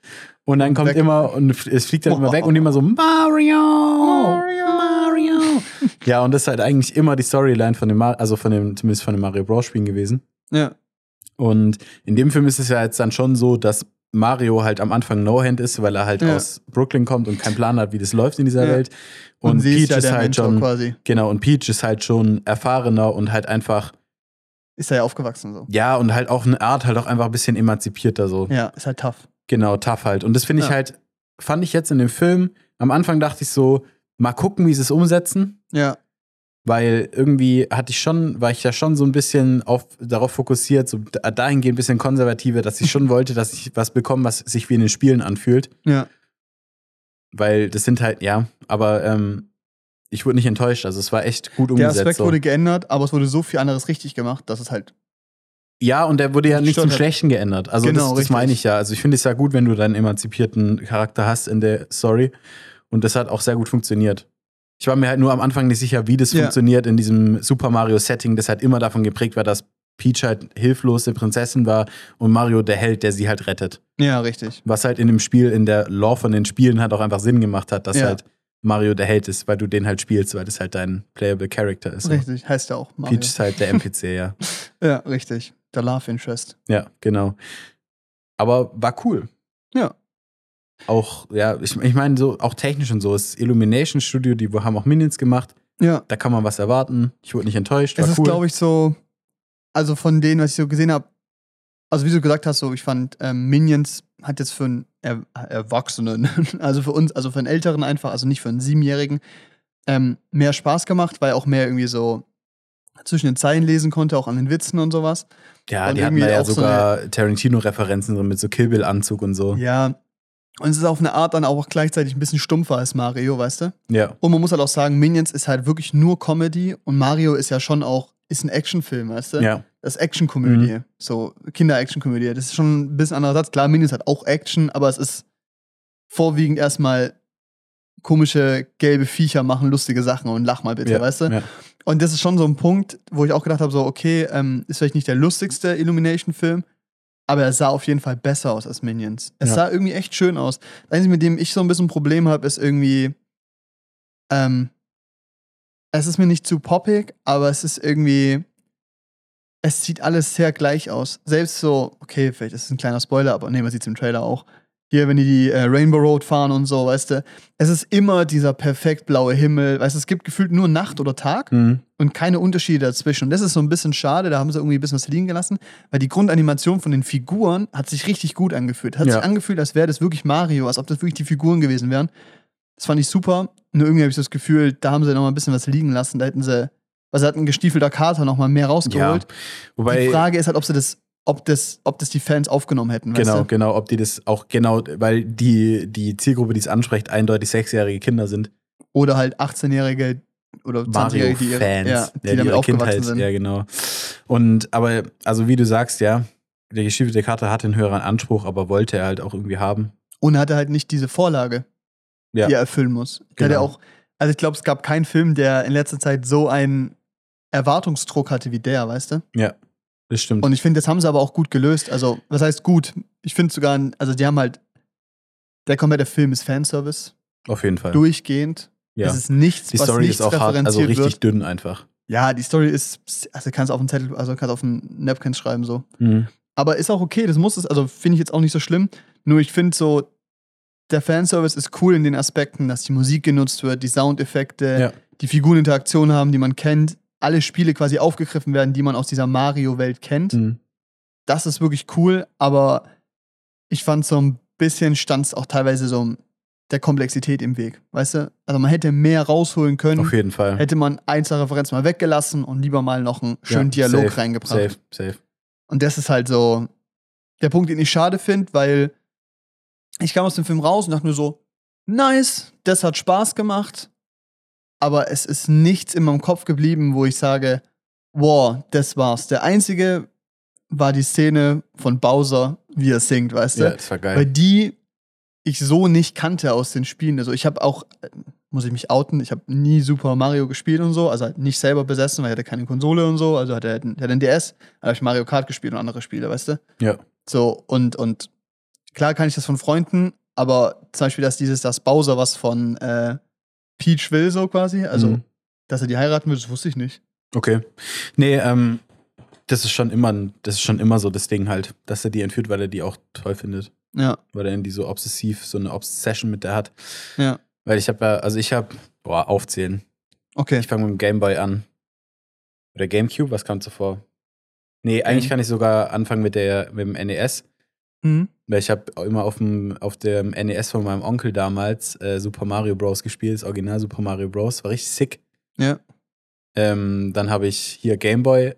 Und dann kommt Weg. immer, und es fliegt dann immer weg und immer so, Mario! Mario! Mario! Ja, und das ist halt eigentlich immer die Storyline von dem, Mar also von dem, zumindest von den Mario Bros. Spielen gewesen. ja. Und in dem Film ist es ja jetzt dann schon so, dass Mario halt am Anfang No-Hand ist, weil er halt Ja. aus Brooklyn kommt und keinen Plan hat, wie das läuft in dieser Ja. Welt. Und, Und, Peach ist ja ist halt Mentor schon, quasi. genau, und Peach ist halt schon erfahrener und halt einfach, Ist er ja aufgewachsen so. ja, und halt auch eine Art halt auch einfach ein bisschen emanzipierter so. Ja, ist halt tough. Genau, tough halt. Und das finde ich halt, fand ich jetzt in dem Film, am Anfang dachte ich so, mal gucken, wie sie es umsetzen. Ja. weil irgendwie hatte ich schon, war ich ja schon so ein bisschen auf, darauf fokussiert, so da- dahingehend ein bisschen konservativer, dass ich schon wollte, dass ich was bekomme, was sich wie in den Spielen anfühlt. Ja. Weil das sind halt, ja, aber ähm, ich wurde nicht enttäuscht. Also es war echt gut Der umgesetzt. Aspekt So. wurde geändert, aber es wurde so viel anderes richtig gemacht, dass es halt. Ja, und der wurde ja nicht zum. Schlechten geändert. Also Genau, das, das meine ich ja. Also ich finde es ja gut, wenn du deinen emanzipierten Charakter hast in der Story. Und das hat auch sehr gut funktioniert. Ich war mir halt nur am Anfang nicht sicher, wie das Ja. funktioniert in diesem Super Mario-Setting, das halt immer davon geprägt war, dass Peach halt hilflose Prinzessin war und Mario der Held, der sie halt rettet. Ja, richtig. Was halt in dem Spiel, in der Lore von den Spielen halt auch einfach Sinn gemacht hat, dass Ja. halt Mario der Held ist, weil du den halt spielst, weil das halt dein playable Character ist. Richtig. Heißt ja auch Mario. Peach ist halt der NPC, ja. <laughs> Ja, richtig. Der Love Interest. Ja, genau. Aber war cool. Ja. Auch, ja, ich, ich meine, so, auch technisch und so. Das Illumination Studio, die haben auch Minions gemacht. Ja. Da kann man was erwarten. Ich wurde nicht enttäuscht. Es ist, cool. glaube ich, so, also von denen, was ich so gesehen habe, also wie du gesagt hast, so, ich fand, ähm, Minions hat jetzt für einen er Erwachsenen, <laughs> also für uns, also für einen Älteren einfach, also nicht für einen Siebenjährigen, ähm, mehr Spaß gemacht, weil auch mehr irgendwie so zwischen den Zeilen lesen konnte, auch an den Witzen und sowas. ja, und die hatten da ja auch so sogar Tarantino-Referenzen drin mit so Kill Bill-Anzug und so. Ja. Und es ist auf eine Art dann auch gleichzeitig ein bisschen stumpfer als Mario, weißt du? Ja. Und man muss halt auch sagen, Minions ist halt wirklich nur Comedy und Mario ist ja schon auch, ist ein Actionfilm, weißt du? Ja. Das ist Actionkomödie. Mhm. So Kinder-Action-Komödie. Das ist schon ein bisschen anderer Satz. Klar, Minions hat auch Action, aber es ist vorwiegend erstmal komische gelbe Viecher machen lustige Sachen und lach mal bitte, ja. weißt du? Ja. Und das ist schon so ein Punkt, wo ich auch gedacht habe, so, okay, ähm, ist vielleicht nicht der lustigste Illumination-Film, aber er sah auf jeden Fall besser aus als Minions. Es Ja. sah irgendwie echt schön aus. Das Einzige, mit dem ich so ein bisschen ein Problem habe, ist irgendwie, ähm, es ist mir nicht zu poppig, aber es ist irgendwie, es sieht alles sehr gleich aus. Selbst so, okay, vielleicht ist es ein kleiner Spoiler, aber nee, man sieht es im Trailer auch. Hier, wenn die die äh, Rainbow Road fahren und so, weißt du, es ist immer dieser perfekt blaue Himmel. Weißt du, es gibt gefühlt nur Nacht oder Tag Mhm. und keine Unterschiede dazwischen. Und das ist so ein bisschen schade, da haben sie irgendwie ein bisschen was liegen gelassen, weil die Grundanimation von den Figuren hat sich richtig gut angefühlt. Hat Ja. sich angefühlt, als wäre das wirklich Mario, als ob das wirklich die Figuren gewesen wären. Das fand ich super. Nur irgendwie habe ich das Gefühl, da haben sie noch mal ein bisschen was liegen lassen. Da hätten sie, was hat ein gestiefelter Kater noch mal mehr rausgeholt. Wobei, die Frage ist halt, ob sie das, ob das, ob das die Fans aufgenommen hätten. genau, Weißt du? genau, ob die das auch genau, weil die, die Zielgruppe, die es anspricht, eindeutig sechsjährige Kinder sind. Oder halt 18-Jährige oder 20-Jährige, die, Mario-Fans, ja, die ja, damit ihre aufgewachsen Kindheit, sind. ja, genau. Und, aber, also wie du sagst, ja, der gestiefelte Kater hatte einen höheren Anspruch, aber wollte er halt auch irgendwie haben. Und er hatte halt nicht diese Vorlage, Ja. die er erfüllen muss. Der Genau. hatte auch, also ich glaube, es gab keinen Film, der in letzter Zeit so einen Erwartungsdruck hatte wie der, weißt du? Das stimmt. Und ich finde, das haben sie aber auch gut gelöst. Also, was heißt gut? Ich finde sogar, also die haben halt, der komplette Film ist Fanservice, auf jeden Fall. durchgehend. ja. Es ist nichts, Die was Story nichts ist auch hart, also richtig wird. dünn einfach. Ja, die Story ist, also kannst auf den Zettel, also kannst auf einen Napkin schreiben so. Mhm. Aber ist auch okay, das muss es, also finde ich jetzt auch nicht so schlimm. Nur ich finde so, der Fanservice ist cool in den Aspekten, dass die Musik genutzt wird, die Soundeffekte, Ja. die Figureninteraktion haben, die man kennt, alle Spiele quasi aufgegriffen werden, die man aus dieser Mario-Welt kennt. Mhm. Das ist wirklich cool, aber ich fand so ein bisschen stand es auch teilweise so der Komplexität im Weg, weißt du? Also man hätte mehr rausholen können. Auf jeden Fall. Hätte man Einzelreferenz mal weggelassen und lieber mal noch einen schönen Ja, Dialog safe, reingebracht. Safe, safe. Und das ist halt so der Punkt, den ich schade finde, weil ich kam aus dem Film raus und dachte mir so, nice, das hat Spaß gemacht, aber es ist nichts in meinem Kopf geblieben, wo ich sage, wow, das war's. Der einzige war die Szene von Bowser, wie er singt, weißt du? Ja, das war geil. Weil die ich so nicht kannte aus den Spielen. Also ich habe auch, äh, muss ich mich outen, ich habe nie Super Mario gespielt und so, also halt nicht selber besessen, weil ich hatte keine Konsole und so, also hatte er einen DS, da habe ich Mario Kart gespielt und andere Spiele, weißt du? Ja. So, und, und klar kann ich das von Freunden, aber zum Beispiel, dass dieses, dass Bowser was von äh, Peach will, so quasi, also, Mhm. dass er die heiraten will, das wusste ich nicht. Okay. Nee, ähm, das ist schon immer, das ist schon immer so das Ding halt, dass er die entführt, weil er die auch toll findet. Ja, Weil er irgendwie so obsessiv, so eine Obsession mit der hat. ja, Weil ich habe ja, also ich habe, boah, aufzählen. okay. Ich fange mit dem Gameboy an. Oder Gamecube, was kam zuvor? Nee, eigentlich Game- kann ich sogar anfangen mit der mit dem NES. Mhm. Weil ich habe immer auf dem, auf dem NES von meinem Onkel damals äh, Super Mario Bros. gespielt, das Original Super Mario Bros. War richtig sick. Ja. Ähm, dann habe ich hier Gameboy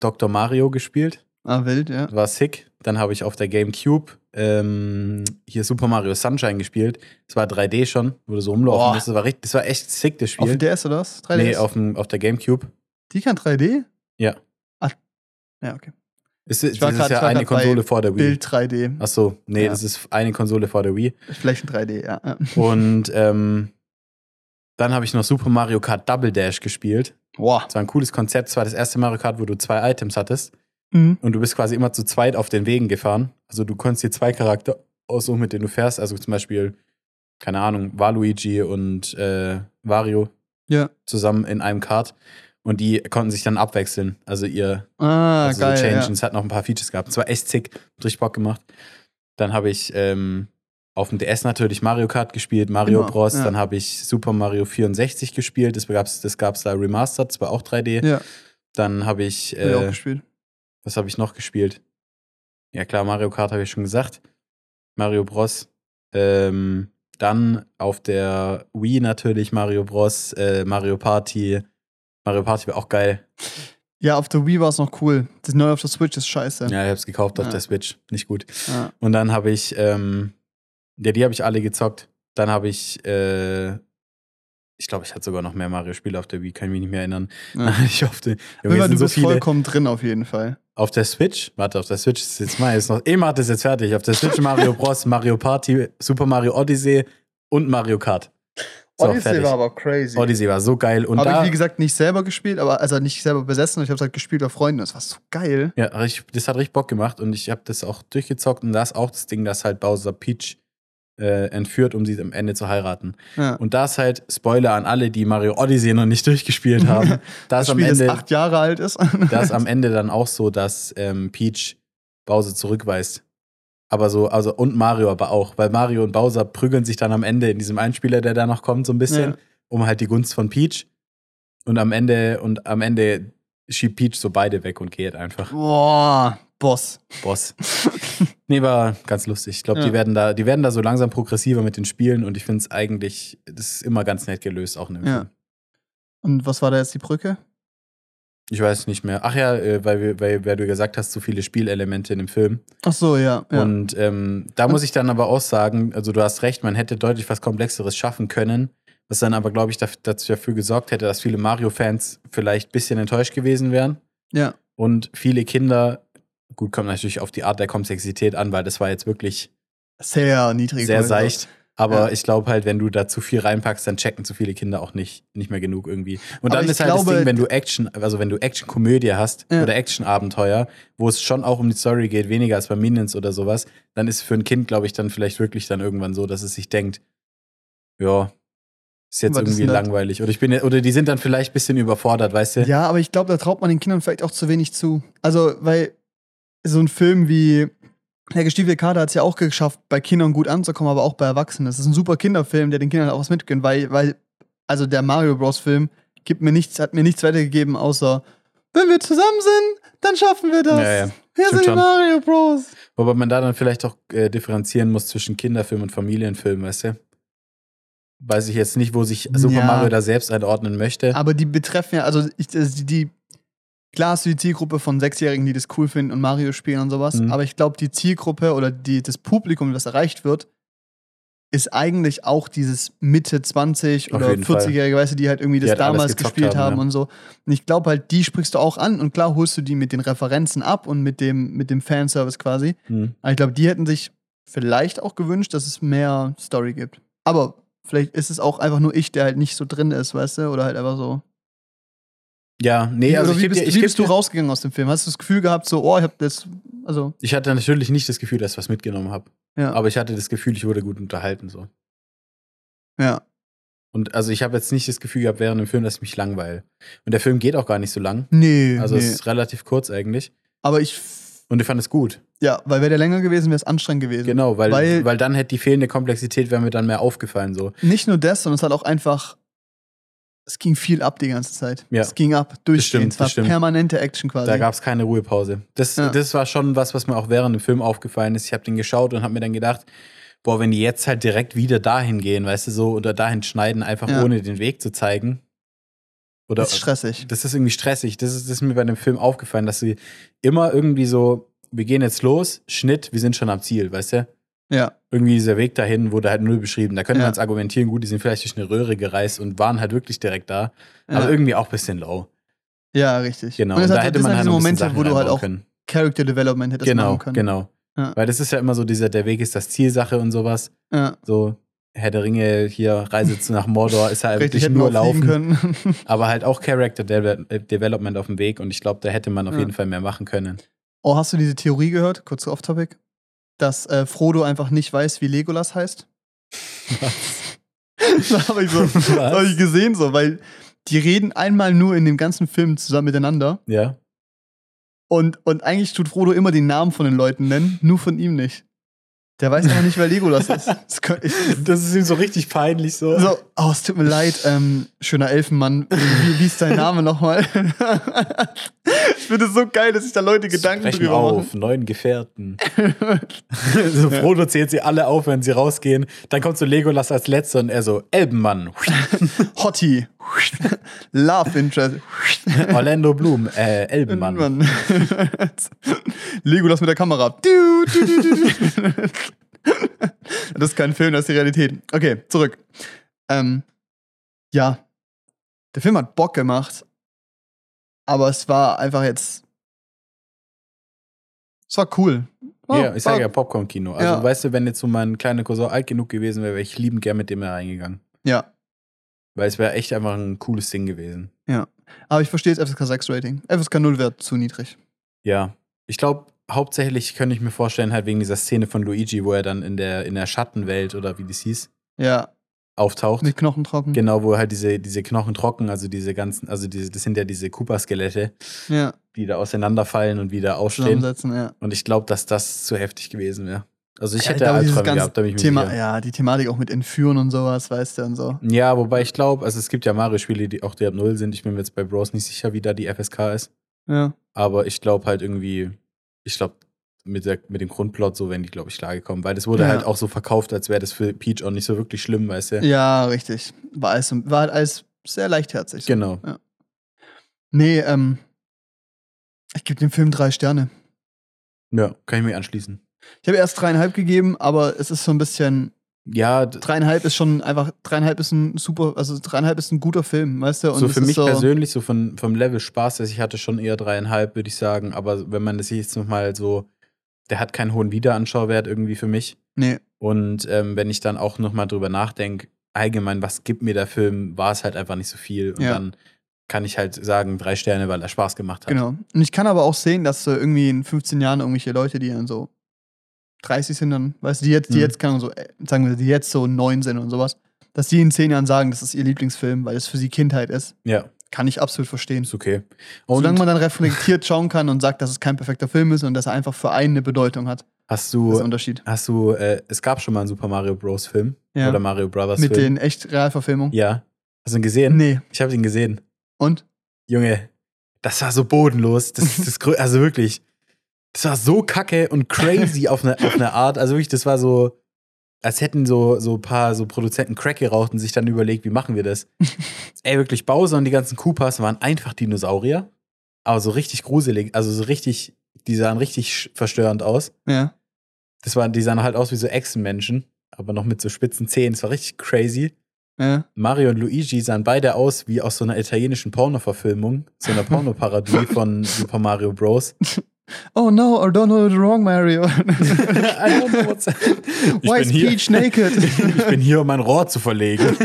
Dr. Mario gespielt. Ah, wild, ja. war sick. Dann habe ich auf der GameCube ähm, hier Super Mario Sunshine gespielt. Das war 3D schon, wo du so musst. Das war, richtig, das war echt sick, das Auf Spiel. dem DS oder was? 3DS? nee, auf, dem, auf der GameCube. Die kann 3D? Ja. Ah, ja, okay. Ist, das war ist grad- ja ich eine Konsole vor der Wii. Bild 3D. Achso, nee, Ja. das ist eine Konsole vor der Wii. Flächen 3D, ja. Und ähm, dann habe ich noch Super Mario Kart Double Dash gespielt. Boah. Das war ein cooles Konzept. Das war das erste Mario Kart, wo du zwei Items hattest. Mhm. Und du bist quasi immer zu zweit auf den Wegen gefahren. Also du konntest dir zwei Charakter aussuchen, mit denen du fährst. Also zum Beispiel, keine Ahnung, Waluigi und äh, Wario Ja. zusammen in einem Kart. Und die konnten sich dann abwechseln. Also ihr Ah, also geil. so ja. Change. Und es hat noch ein paar Features gehabt. Es war echt sick. Hat richtig Bock gemacht. Dann habe ich ähm, auf dem DS natürlich Mario Kart gespielt, Mario Immer, Bros. ja. Dann habe ich Super Mario 64 gespielt. Das gab's, das gab's da remastered. Das war auch 3D. Ja, Dann habe ich, hab ich auch äh, gespielt. was habe ich noch gespielt? Ja klar, Mario Kart habe ich schon gesagt. Mario Bros. Ähm, dann auf der Wii natürlich Mario Bros. Äh, Mario Party. Mario Party war auch geil. Ja, auf der Wii war es noch cool. Das neue auf der Switch ist scheiße. Ja, ich habe es gekauft auf Ja. der Switch. Nicht gut. Ja. Und dann habe ich, ähm, ja, die habe ich alle gezockt. Dann habe ich, äh, ich glaube, ich hatte sogar noch mehr Mario-Spiele auf der Wii, kann ich mich nicht mehr erinnern. Ja. <laughs> ich Aber Junge, es du so bist viele. vollkommen drin auf jeden Fall. Auf der Switch, warte, auf der Switch ist jetzt mal, ist noch, Emma hat es jetzt fertig. Auf der Switch Mario Bros, Mario Party, Super Mario Odyssey und Mario Kart. So, fertig. aber crazy. Odyssey war so geil. Und Habe ich, wie gesagt, nicht selber gespielt, aber also nicht selber besessen. Ich habe es halt gespielt bei Freunden. Das war so geil. ja, das hat richtig Bock gemacht und ich habe das auch durchgezockt und da ist auch das Ding, dass halt Bowser Peach äh, entführt, um sie am Ende zu heiraten. Ja. Und da ist halt, Spoiler an alle, die Mario Odyssey noch nicht <laughs> durchgespielt haben, da <laughs> das ist am Spiel, das Ende, acht Jahre alt ist. da ist am <laughs> Ende dann auch so, dass ähm, Peach Bowser zurückweist. Aber so, also und Mario aber auch, weil Mario und Bowser prügeln sich dann am Ende in diesem Einspieler, der da noch kommt, so ein bisschen, Ja. um halt die Gunst von Peach. Und am Ende, und am Ende schiebt Peach so beide weg und geht einfach. Boah, Boss. Boss. nee, war ganz lustig. Ich glaube, Ja. die werden da, die werden da so langsam progressiver mit den Spielen und ich finde es eigentlich, das ist immer ganz nett gelöst, auch in dem Ja. Film. Und was war da jetzt die Brücke? Ich weiß nicht mehr. Ach ja, äh, weil, wir- weil, weil du gesagt hast, so viele Spielelemente in dem Film. Ach so, ja. ja. Und ähm, da muss ich dann aber auch sagen, also du hast recht, man hätte deutlich was Komplexeres schaffen können, was dann aber, glaube ich, dafür gesorgt hätte, dass viele Mario-Fans vielleicht ein bisschen enttäuscht gewesen wären. ja. Und viele Kinder, gut, kommt natürlich auf die Art der Komplexität an, weil das war jetzt wirklich Sehr niedrig. sehr seicht. Aber Ja. ich glaube halt, wenn du da zu viel reinpackst, dann checken zu viele Kinder auch nicht, nicht mehr genug irgendwie. Und Aber dann ist halt das glaube- Ding, wenn du Action, also wenn du Action-Komödie hast Ja. oder Action-Abenteuer, wo es schon auch um die Story geht, weniger als bei Minions oder sowas, dann ist für ein Kind, glaube ich, dann vielleicht wirklich dann irgendwann so, dass es sich denkt, ja, ist jetzt ist irgendwie das? langweilig. Oder ich bin, oder die sind dann vielleicht ein bisschen überfordert, weißt du? Ja, aber ich glaube, da traut man den Kindern vielleicht auch zu wenig zu. Also, weil so ein Film wie Der gestiefelte Kater hat es ja auch geschafft, bei Kindern gut anzukommen, aber auch bei Erwachsenen. Das ist ein super Kinderfilm, der den Kindern auch was mitgönnt, weil, weil also der Mario Bros. Film gibt mir nichts, hat mir nichts weitergegeben, außer wenn wir zusammen sind, dann schaffen wir das. Ja, ja. Hier sind die. Mario Bros. Wobei man da dann vielleicht auch äh, differenzieren muss zwischen Kinderfilm und Familienfilm, weißt du? weiß ich jetzt nicht, wo sich Super Ja. Mario da selbst einordnen möchte. Aber die betreffen ja, also ich, also die, klar hast du die Zielgruppe von Sechsjährigen, die das cool finden und Mario spielen und sowas, Mhm. aber ich glaube, die Zielgruppe oder die, das Publikum, das erreicht wird, ist eigentlich auch dieses Mitte 20 Auf oder jeden Fall. 40-Jährige, weißt du, die halt irgendwie Die das halt damals gespielt haben, haben, ja. und so. Und ich glaube halt, die sprichst du auch an und klar holst du die mit den Referenzen ab und mit dem, mit dem Fanservice quasi. Hm. Aber ich glaube, die hätten sich vielleicht auch gewünscht, dass es mehr Story gibt. Aber vielleicht ist es auch einfach nur ich, der halt nicht so drin ist, weißt du? Oder halt einfach so. Ja, nee, also oder ich wie geb bist, dir, ich wie bist du dir- rausgegangen aus dem Film? Hast du das Gefühl gehabt, so, oh, ich hab das, also, Ich hatte natürlich nicht das Gefühl, dass ich was mitgenommen habe. ja, Aber ich hatte das Gefühl, ich wurde gut unterhalten so. ja, Und also ich habe jetzt nicht das Gefühl gehabt während dem Film, dass ich mich langweile. Und der Film geht auch gar nicht so lang. nee, Also nee. es ist relativ kurz eigentlich. aber ich, Und ich fand es gut. ja, weil wäre der länger gewesen, wäre es anstrengend gewesen. Genau, weil, Weil- weil, dann hätte die fehlende Komplexität wäre mir dann mehr aufgefallen so. Nicht nur das, sondern es hat auch einfach, es ging viel ab die ganze Zeit. Ja. Es ging ab, durchgehend. es war das stimmt. permanente Action quasi. Da gab es keine Ruhepause. Das, Ja. das war schon was, was mir auch während dem Film aufgefallen ist. Ich habe den geschaut und habe mir dann gedacht, boah, wenn die jetzt halt direkt wieder dahin gehen, weißt du, so, oder dahin schneiden, einfach Ja. ohne den Weg zu zeigen. Oder das ist stressig. das ist irgendwie stressig. Das ist, das ist mir bei dem Film aufgefallen, dass sie immer irgendwie so, wir gehen jetzt los, Schnitt, wir sind schon am Ziel, weißt du? Ja, Irgendwie dieser Weg dahin wurde halt null beschrieben. Da könnte Ja. man jetzt argumentieren, gut, die sind vielleicht durch eine Röhre gereist und waren halt wirklich direkt da. ja, Aber irgendwie auch ein bisschen low. ja richtig. Genau. Und Und da hat, hätte das man halt diese bisschen Momente, Sachen wo du halt auch können. Character Development hättest Genau, machen können. genau. Ja. Weil das ist ja immer so dieser, der Weg ist das Zielsache und sowas. Ja, So, Herr der Ringe hier, Reise zu nach Mordor, ist ja <laughs> richtig, wirklich nur laufen. können. Aber halt auch <laughs> Character De äh, Development auf dem Weg und ich glaube, da hätte man auf jeden Fall mehr machen können. Oh, hast du diese Theorie gehört? Kurz off-topic. Dass äh, Frodo einfach nicht weiß, wie Legolas heißt? <laughs> das habe ich, so, <laughs> hab ich gesehen, so, weil die reden einmal nur in dem ganzen Film zusammen miteinander Ja. und, und eigentlich tut Frodo immer den Namen von den Leuten nennen, nur von ihm nicht. Der weiß aber nicht, wer Legolas ist. <laughs> Das könnt, ich, Das ist ihm so richtig peinlich so. so, oh, es tut mir leid, ähm, schöner Elfenmann. Wie, wie ist dein Name nochmal? <laughs> ich finde es so geil, dass sich da Leute Gedanken Sprechen drüber auf, neuen Gefährten. <laughs> so Frodo zählt sie alle auf, wenn sie rausgehen. Dann kommt so Legolas als letzter und er so, Elbenmann. machen. Hottie. Love Interest. Orlando Bloom, äh, Elbenmann. Mann. Legolas mit der Kamera. Du, du, du, du, du. Das ist kein Film, das ist die Realität. Okay, zurück. Ähm, ja, der Film hat Bock gemacht, aber es war einfach jetzt. Es war cool. War- Ja, ich sage ja Popcorn-Kino. Also, Ja. weißt du, wenn jetzt so mein kleiner Cousin alt genug gewesen wäre, wäre ich liebend gern mit dem da reingegangen. Ja, Weil es wäre echt einfach ein cooles Ding gewesen. aber ich verstehe das FSK 6 Rating. FSK 0 wäre zu niedrig. Ja. Ich glaube, hauptsächlich könnte ich mir vorstellen, halt wegen dieser Szene von Luigi, wo er dann in der, in der Schattenwelt oder wie das hieß, Ja, auftaucht. mit Knochen trocken. Genau, wo halt diese, diese Knochen trocken, also diese ganzen, also diese, das sind ja diese Cooper-Skelette, Ja, die da auseinanderfallen und wieder aufstehen. ja. Und ich glaube, dass das zu heftig gewesen wäre. Also ich Ja, hätte glaube, dieses Albträume gehabt, da bin ich mir Thema, sicher. ja, die Thematik auch mit Entführen und sowas, weißt du, und so. Ja, wobei ich glaube, also es gibt ja Mario-Spiele, die auch ab Null sind. Ich bin mir jetzt bei Bros nicht sicher, wie da die FSK ist. Ja. Aber ich glaube halt irgendwie, ich glaube, mit, der, mit dem Grundplot so wären die, glaube ich, klargekommen. Weil das wurde Ja. halt auch so verkauft, als wäre das für Peach auch nicht so wirklich schlimm, weißt du? Ja, richtig. War, alles, war halt alles sehr leichtherzig. Genau. Nee, ähm, ich gebe dem Film drei Sterne. Ja, kann ich mir anschließen. Ich habe erst dreieinhalb gegeben, aber es ist so ein bisschen. Ja, Dreieinhalb ist schon einfach. Dreieinhalb ist ein super. Also dreieinhalb ist ein guter Film, weißt du? Und so für mich so, persönlich, so von, vom Level Spaß, also ich hatte schon eher dreieinhalb, würde ich sagen. Aber wenn man das jetzt nochmal so, der hat keinen hohen Wiederanschauwert irgendwie für mich. Nee, Und ähm, wenn ich dann auch nochmal drüber nachdenke, allgemein, was gibt mir der Film, war es halt einfach nicht so viel. Und Ja. dann kann ich halt sagen, drei Sterne, weil er Spaß gemacht hat. genau. Und ich kann aber auch sehen, dass so irgendwie in 15 Jahren irgendwelche Leute, die dann so 30 sind, dann, weißt du, die jetzt, die Mhm. jetzt, kann so, äh, sagen wir, die jetzt so neun sind und sowas, dass die in 10 Jahren sagen, das ist ihr Lieblingsfilm, weil es für sie Kindheit ist. Ja, Kann ich absolut verstehen. ist okay. Und Solange man dann reflektiert schauen kann und sagt, dass es kein perfekter Film ist und dass er einfach für einen eine Bedeutung hat. hast Das du, Unterschied. hast du, äh, es gab schon mal einen Super Mario Bros. Film Ja. oder Mario Brothers Mit Film. den echt Realverfilmungen? ja. Hast du ihn gesehen? Nee. Ich habe ihn gesehen. Und? Junge, das war so bodenlos. Das, das, <laughs> also wirklich, das war so kacke und crazy auf eine, auf eine Art. Also wirklich, das war so, als hätten so, so ein paar so Produzenten Crack geraucht und sich dann überlegt, wie machen wir das? <laughs> Ey, wirklich, Bowser und die ganzen Koopas waren einfach Dinosaurier, aber so richtig gruselig, also so richtig, die sahen richtig verstörend aus. Ja. Das waren, die sahen halt aus wie so Echsenmenschen, aber noch mit so spitzen Zähnen. Das war richtig crazy. Ja. Mario und Luigi sahen beide aus wie aus so einer italienischen Porno-Verfilmung, so einer <laughs> Pornoparodie von Super Mario Bros. <laughs> Oh no, I don't know the wrong Mario. <laughs> I don't know what's <laughs> Why is Peach naked? <laughs> ich bin hier, um mein Rohr zu verlegen.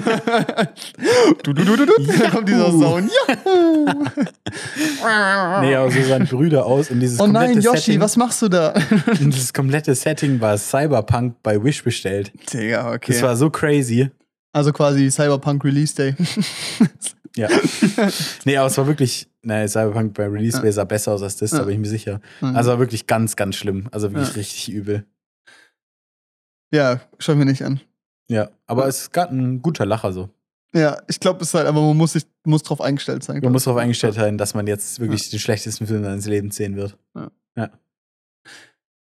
du, du, du, du, du. Da kommt dieser. Sound. Nee, aber so sahen Brüder aus und dieses oh nein, Yoshi, Setting, was machst du da? und dieses komplette Setting war Cyberpunk bei Wish bestellt. Digga, okay. Das war so crazy. also quasi Cyberpunk Release Day. Ja. <laughs> nee, aber es war wirklich, nein, Cyberpunk bei Release Ja. Sah besser aus als das, Ja. da bin ich mir sicher. Also war wirklich ganz, ganz schlimm. Also wirklich Ja. richtig übel. ja, schau mir nicht an. Ja, aber Ja. es gab ein guter Lacher so. Ja, ich glaube, es ist halt, aber man muss sich, muss drauf eingestellt sein. Man muss ich. darauf eingestellt sein, dass man jetzt wirklich den schlechtesten Film seines Lebens sehen wird.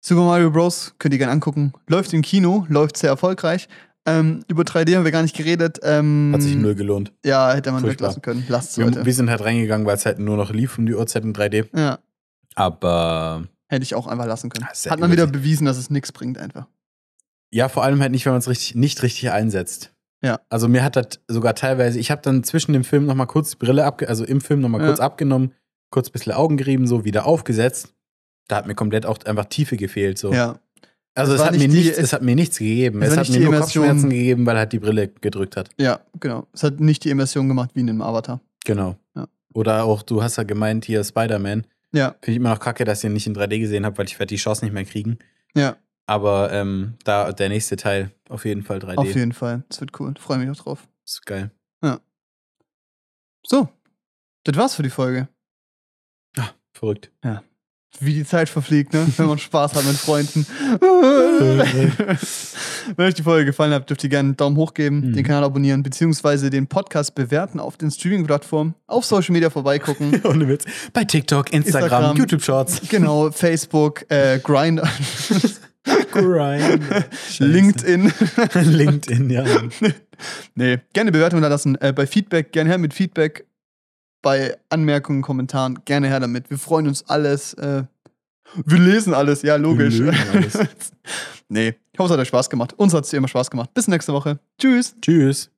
Super Mario Bros. könnt ihr gerne angucken. Läuft im Kino, läuft sehr erfolgreich. Ähm, über 3D haben wir gar nicht geredet. Ähm, Hat sich null gelohnt. Ja, hätte man Furchtbar. weglassen können. Lasst es Wir, wir sind halt reingegangen, weil es halt nur noch lief um die Uhrzeit in 3D. Ja, Aber hätte ich auch einfach lassen können. Hat man wieder bewiesen, dass es nichts bringt einfach. ja, vor allem halt nicht, wenn man es richtig, nicht richtig einsetzt. Ja. Also mir hat das sogar teilweise, ich habe dann zwischen dem Film nochmal kurz die Brille abge, also im Film nochmal Ja. kurz abgenommen, kurz ein bisschen Augen gerieben, so wieder aufgesetzt. Da hat mir komplett auch einfach Tiefe gefehlt. So. Ja. Also Es es hat, mir die- nichts, es hat mir nichts gegeben. es Es hat mir nur Immersion. Kopfschmerzen gegeben, weil halt die Brille gedrückt hat. Ja, genau. Es hat nicht die Immersion gemacht wie in dem Avatar. Genau. Ja. Oder auch, du hast ja gemeint, hier Spider-Man. Ja, Finde ich immer noch kacke, dass ich ihn nicht in 3D gesehen habe, weil ich werde die Chance nicht mehr kriegen. ja, Aber ähm, da der nächste Teil auf jeden Fall 3D. auf jeden Fall. Das wird cool. Freue mich auch drauf. Ist geil. So, das war's für die Folge. Verrückt. Wie die Zeit verfliegt, ne? Wenn man Spaß hat mit Freunden. <laughs> Wenn euch die Folge gefallen hat, dürft ihr gerne einen Daumen hoch geben, Mhm. den Kanal abonnieren, beziehungsweise den Podcast bewerten auf den Streaming-Plattformen, auf Social Media vorbeigucken. <laughs> Ohne Witz. Bei TikTok, Instagram, Instagram. YouTube Shorts. genau, <laughs> Facebook, äh, Grindr, Grind. LinkedIn. LinkedIn, ja. nee, gerne Bewertungen da lassen. Äh, bei Feedback, gerne her mit Feedback. Bei Anmerkungen, Kommentaren, gerne her damit. Wir freuen uns alles. Äh, wir lesen alles, ja, logisch. Wir alles. <laughs> nee, ich hoffe, es hat euch Spaß gemacht. Uns hat es immer Spaß gemacht. Bis nächste Woche. Tschüss. Tschüss.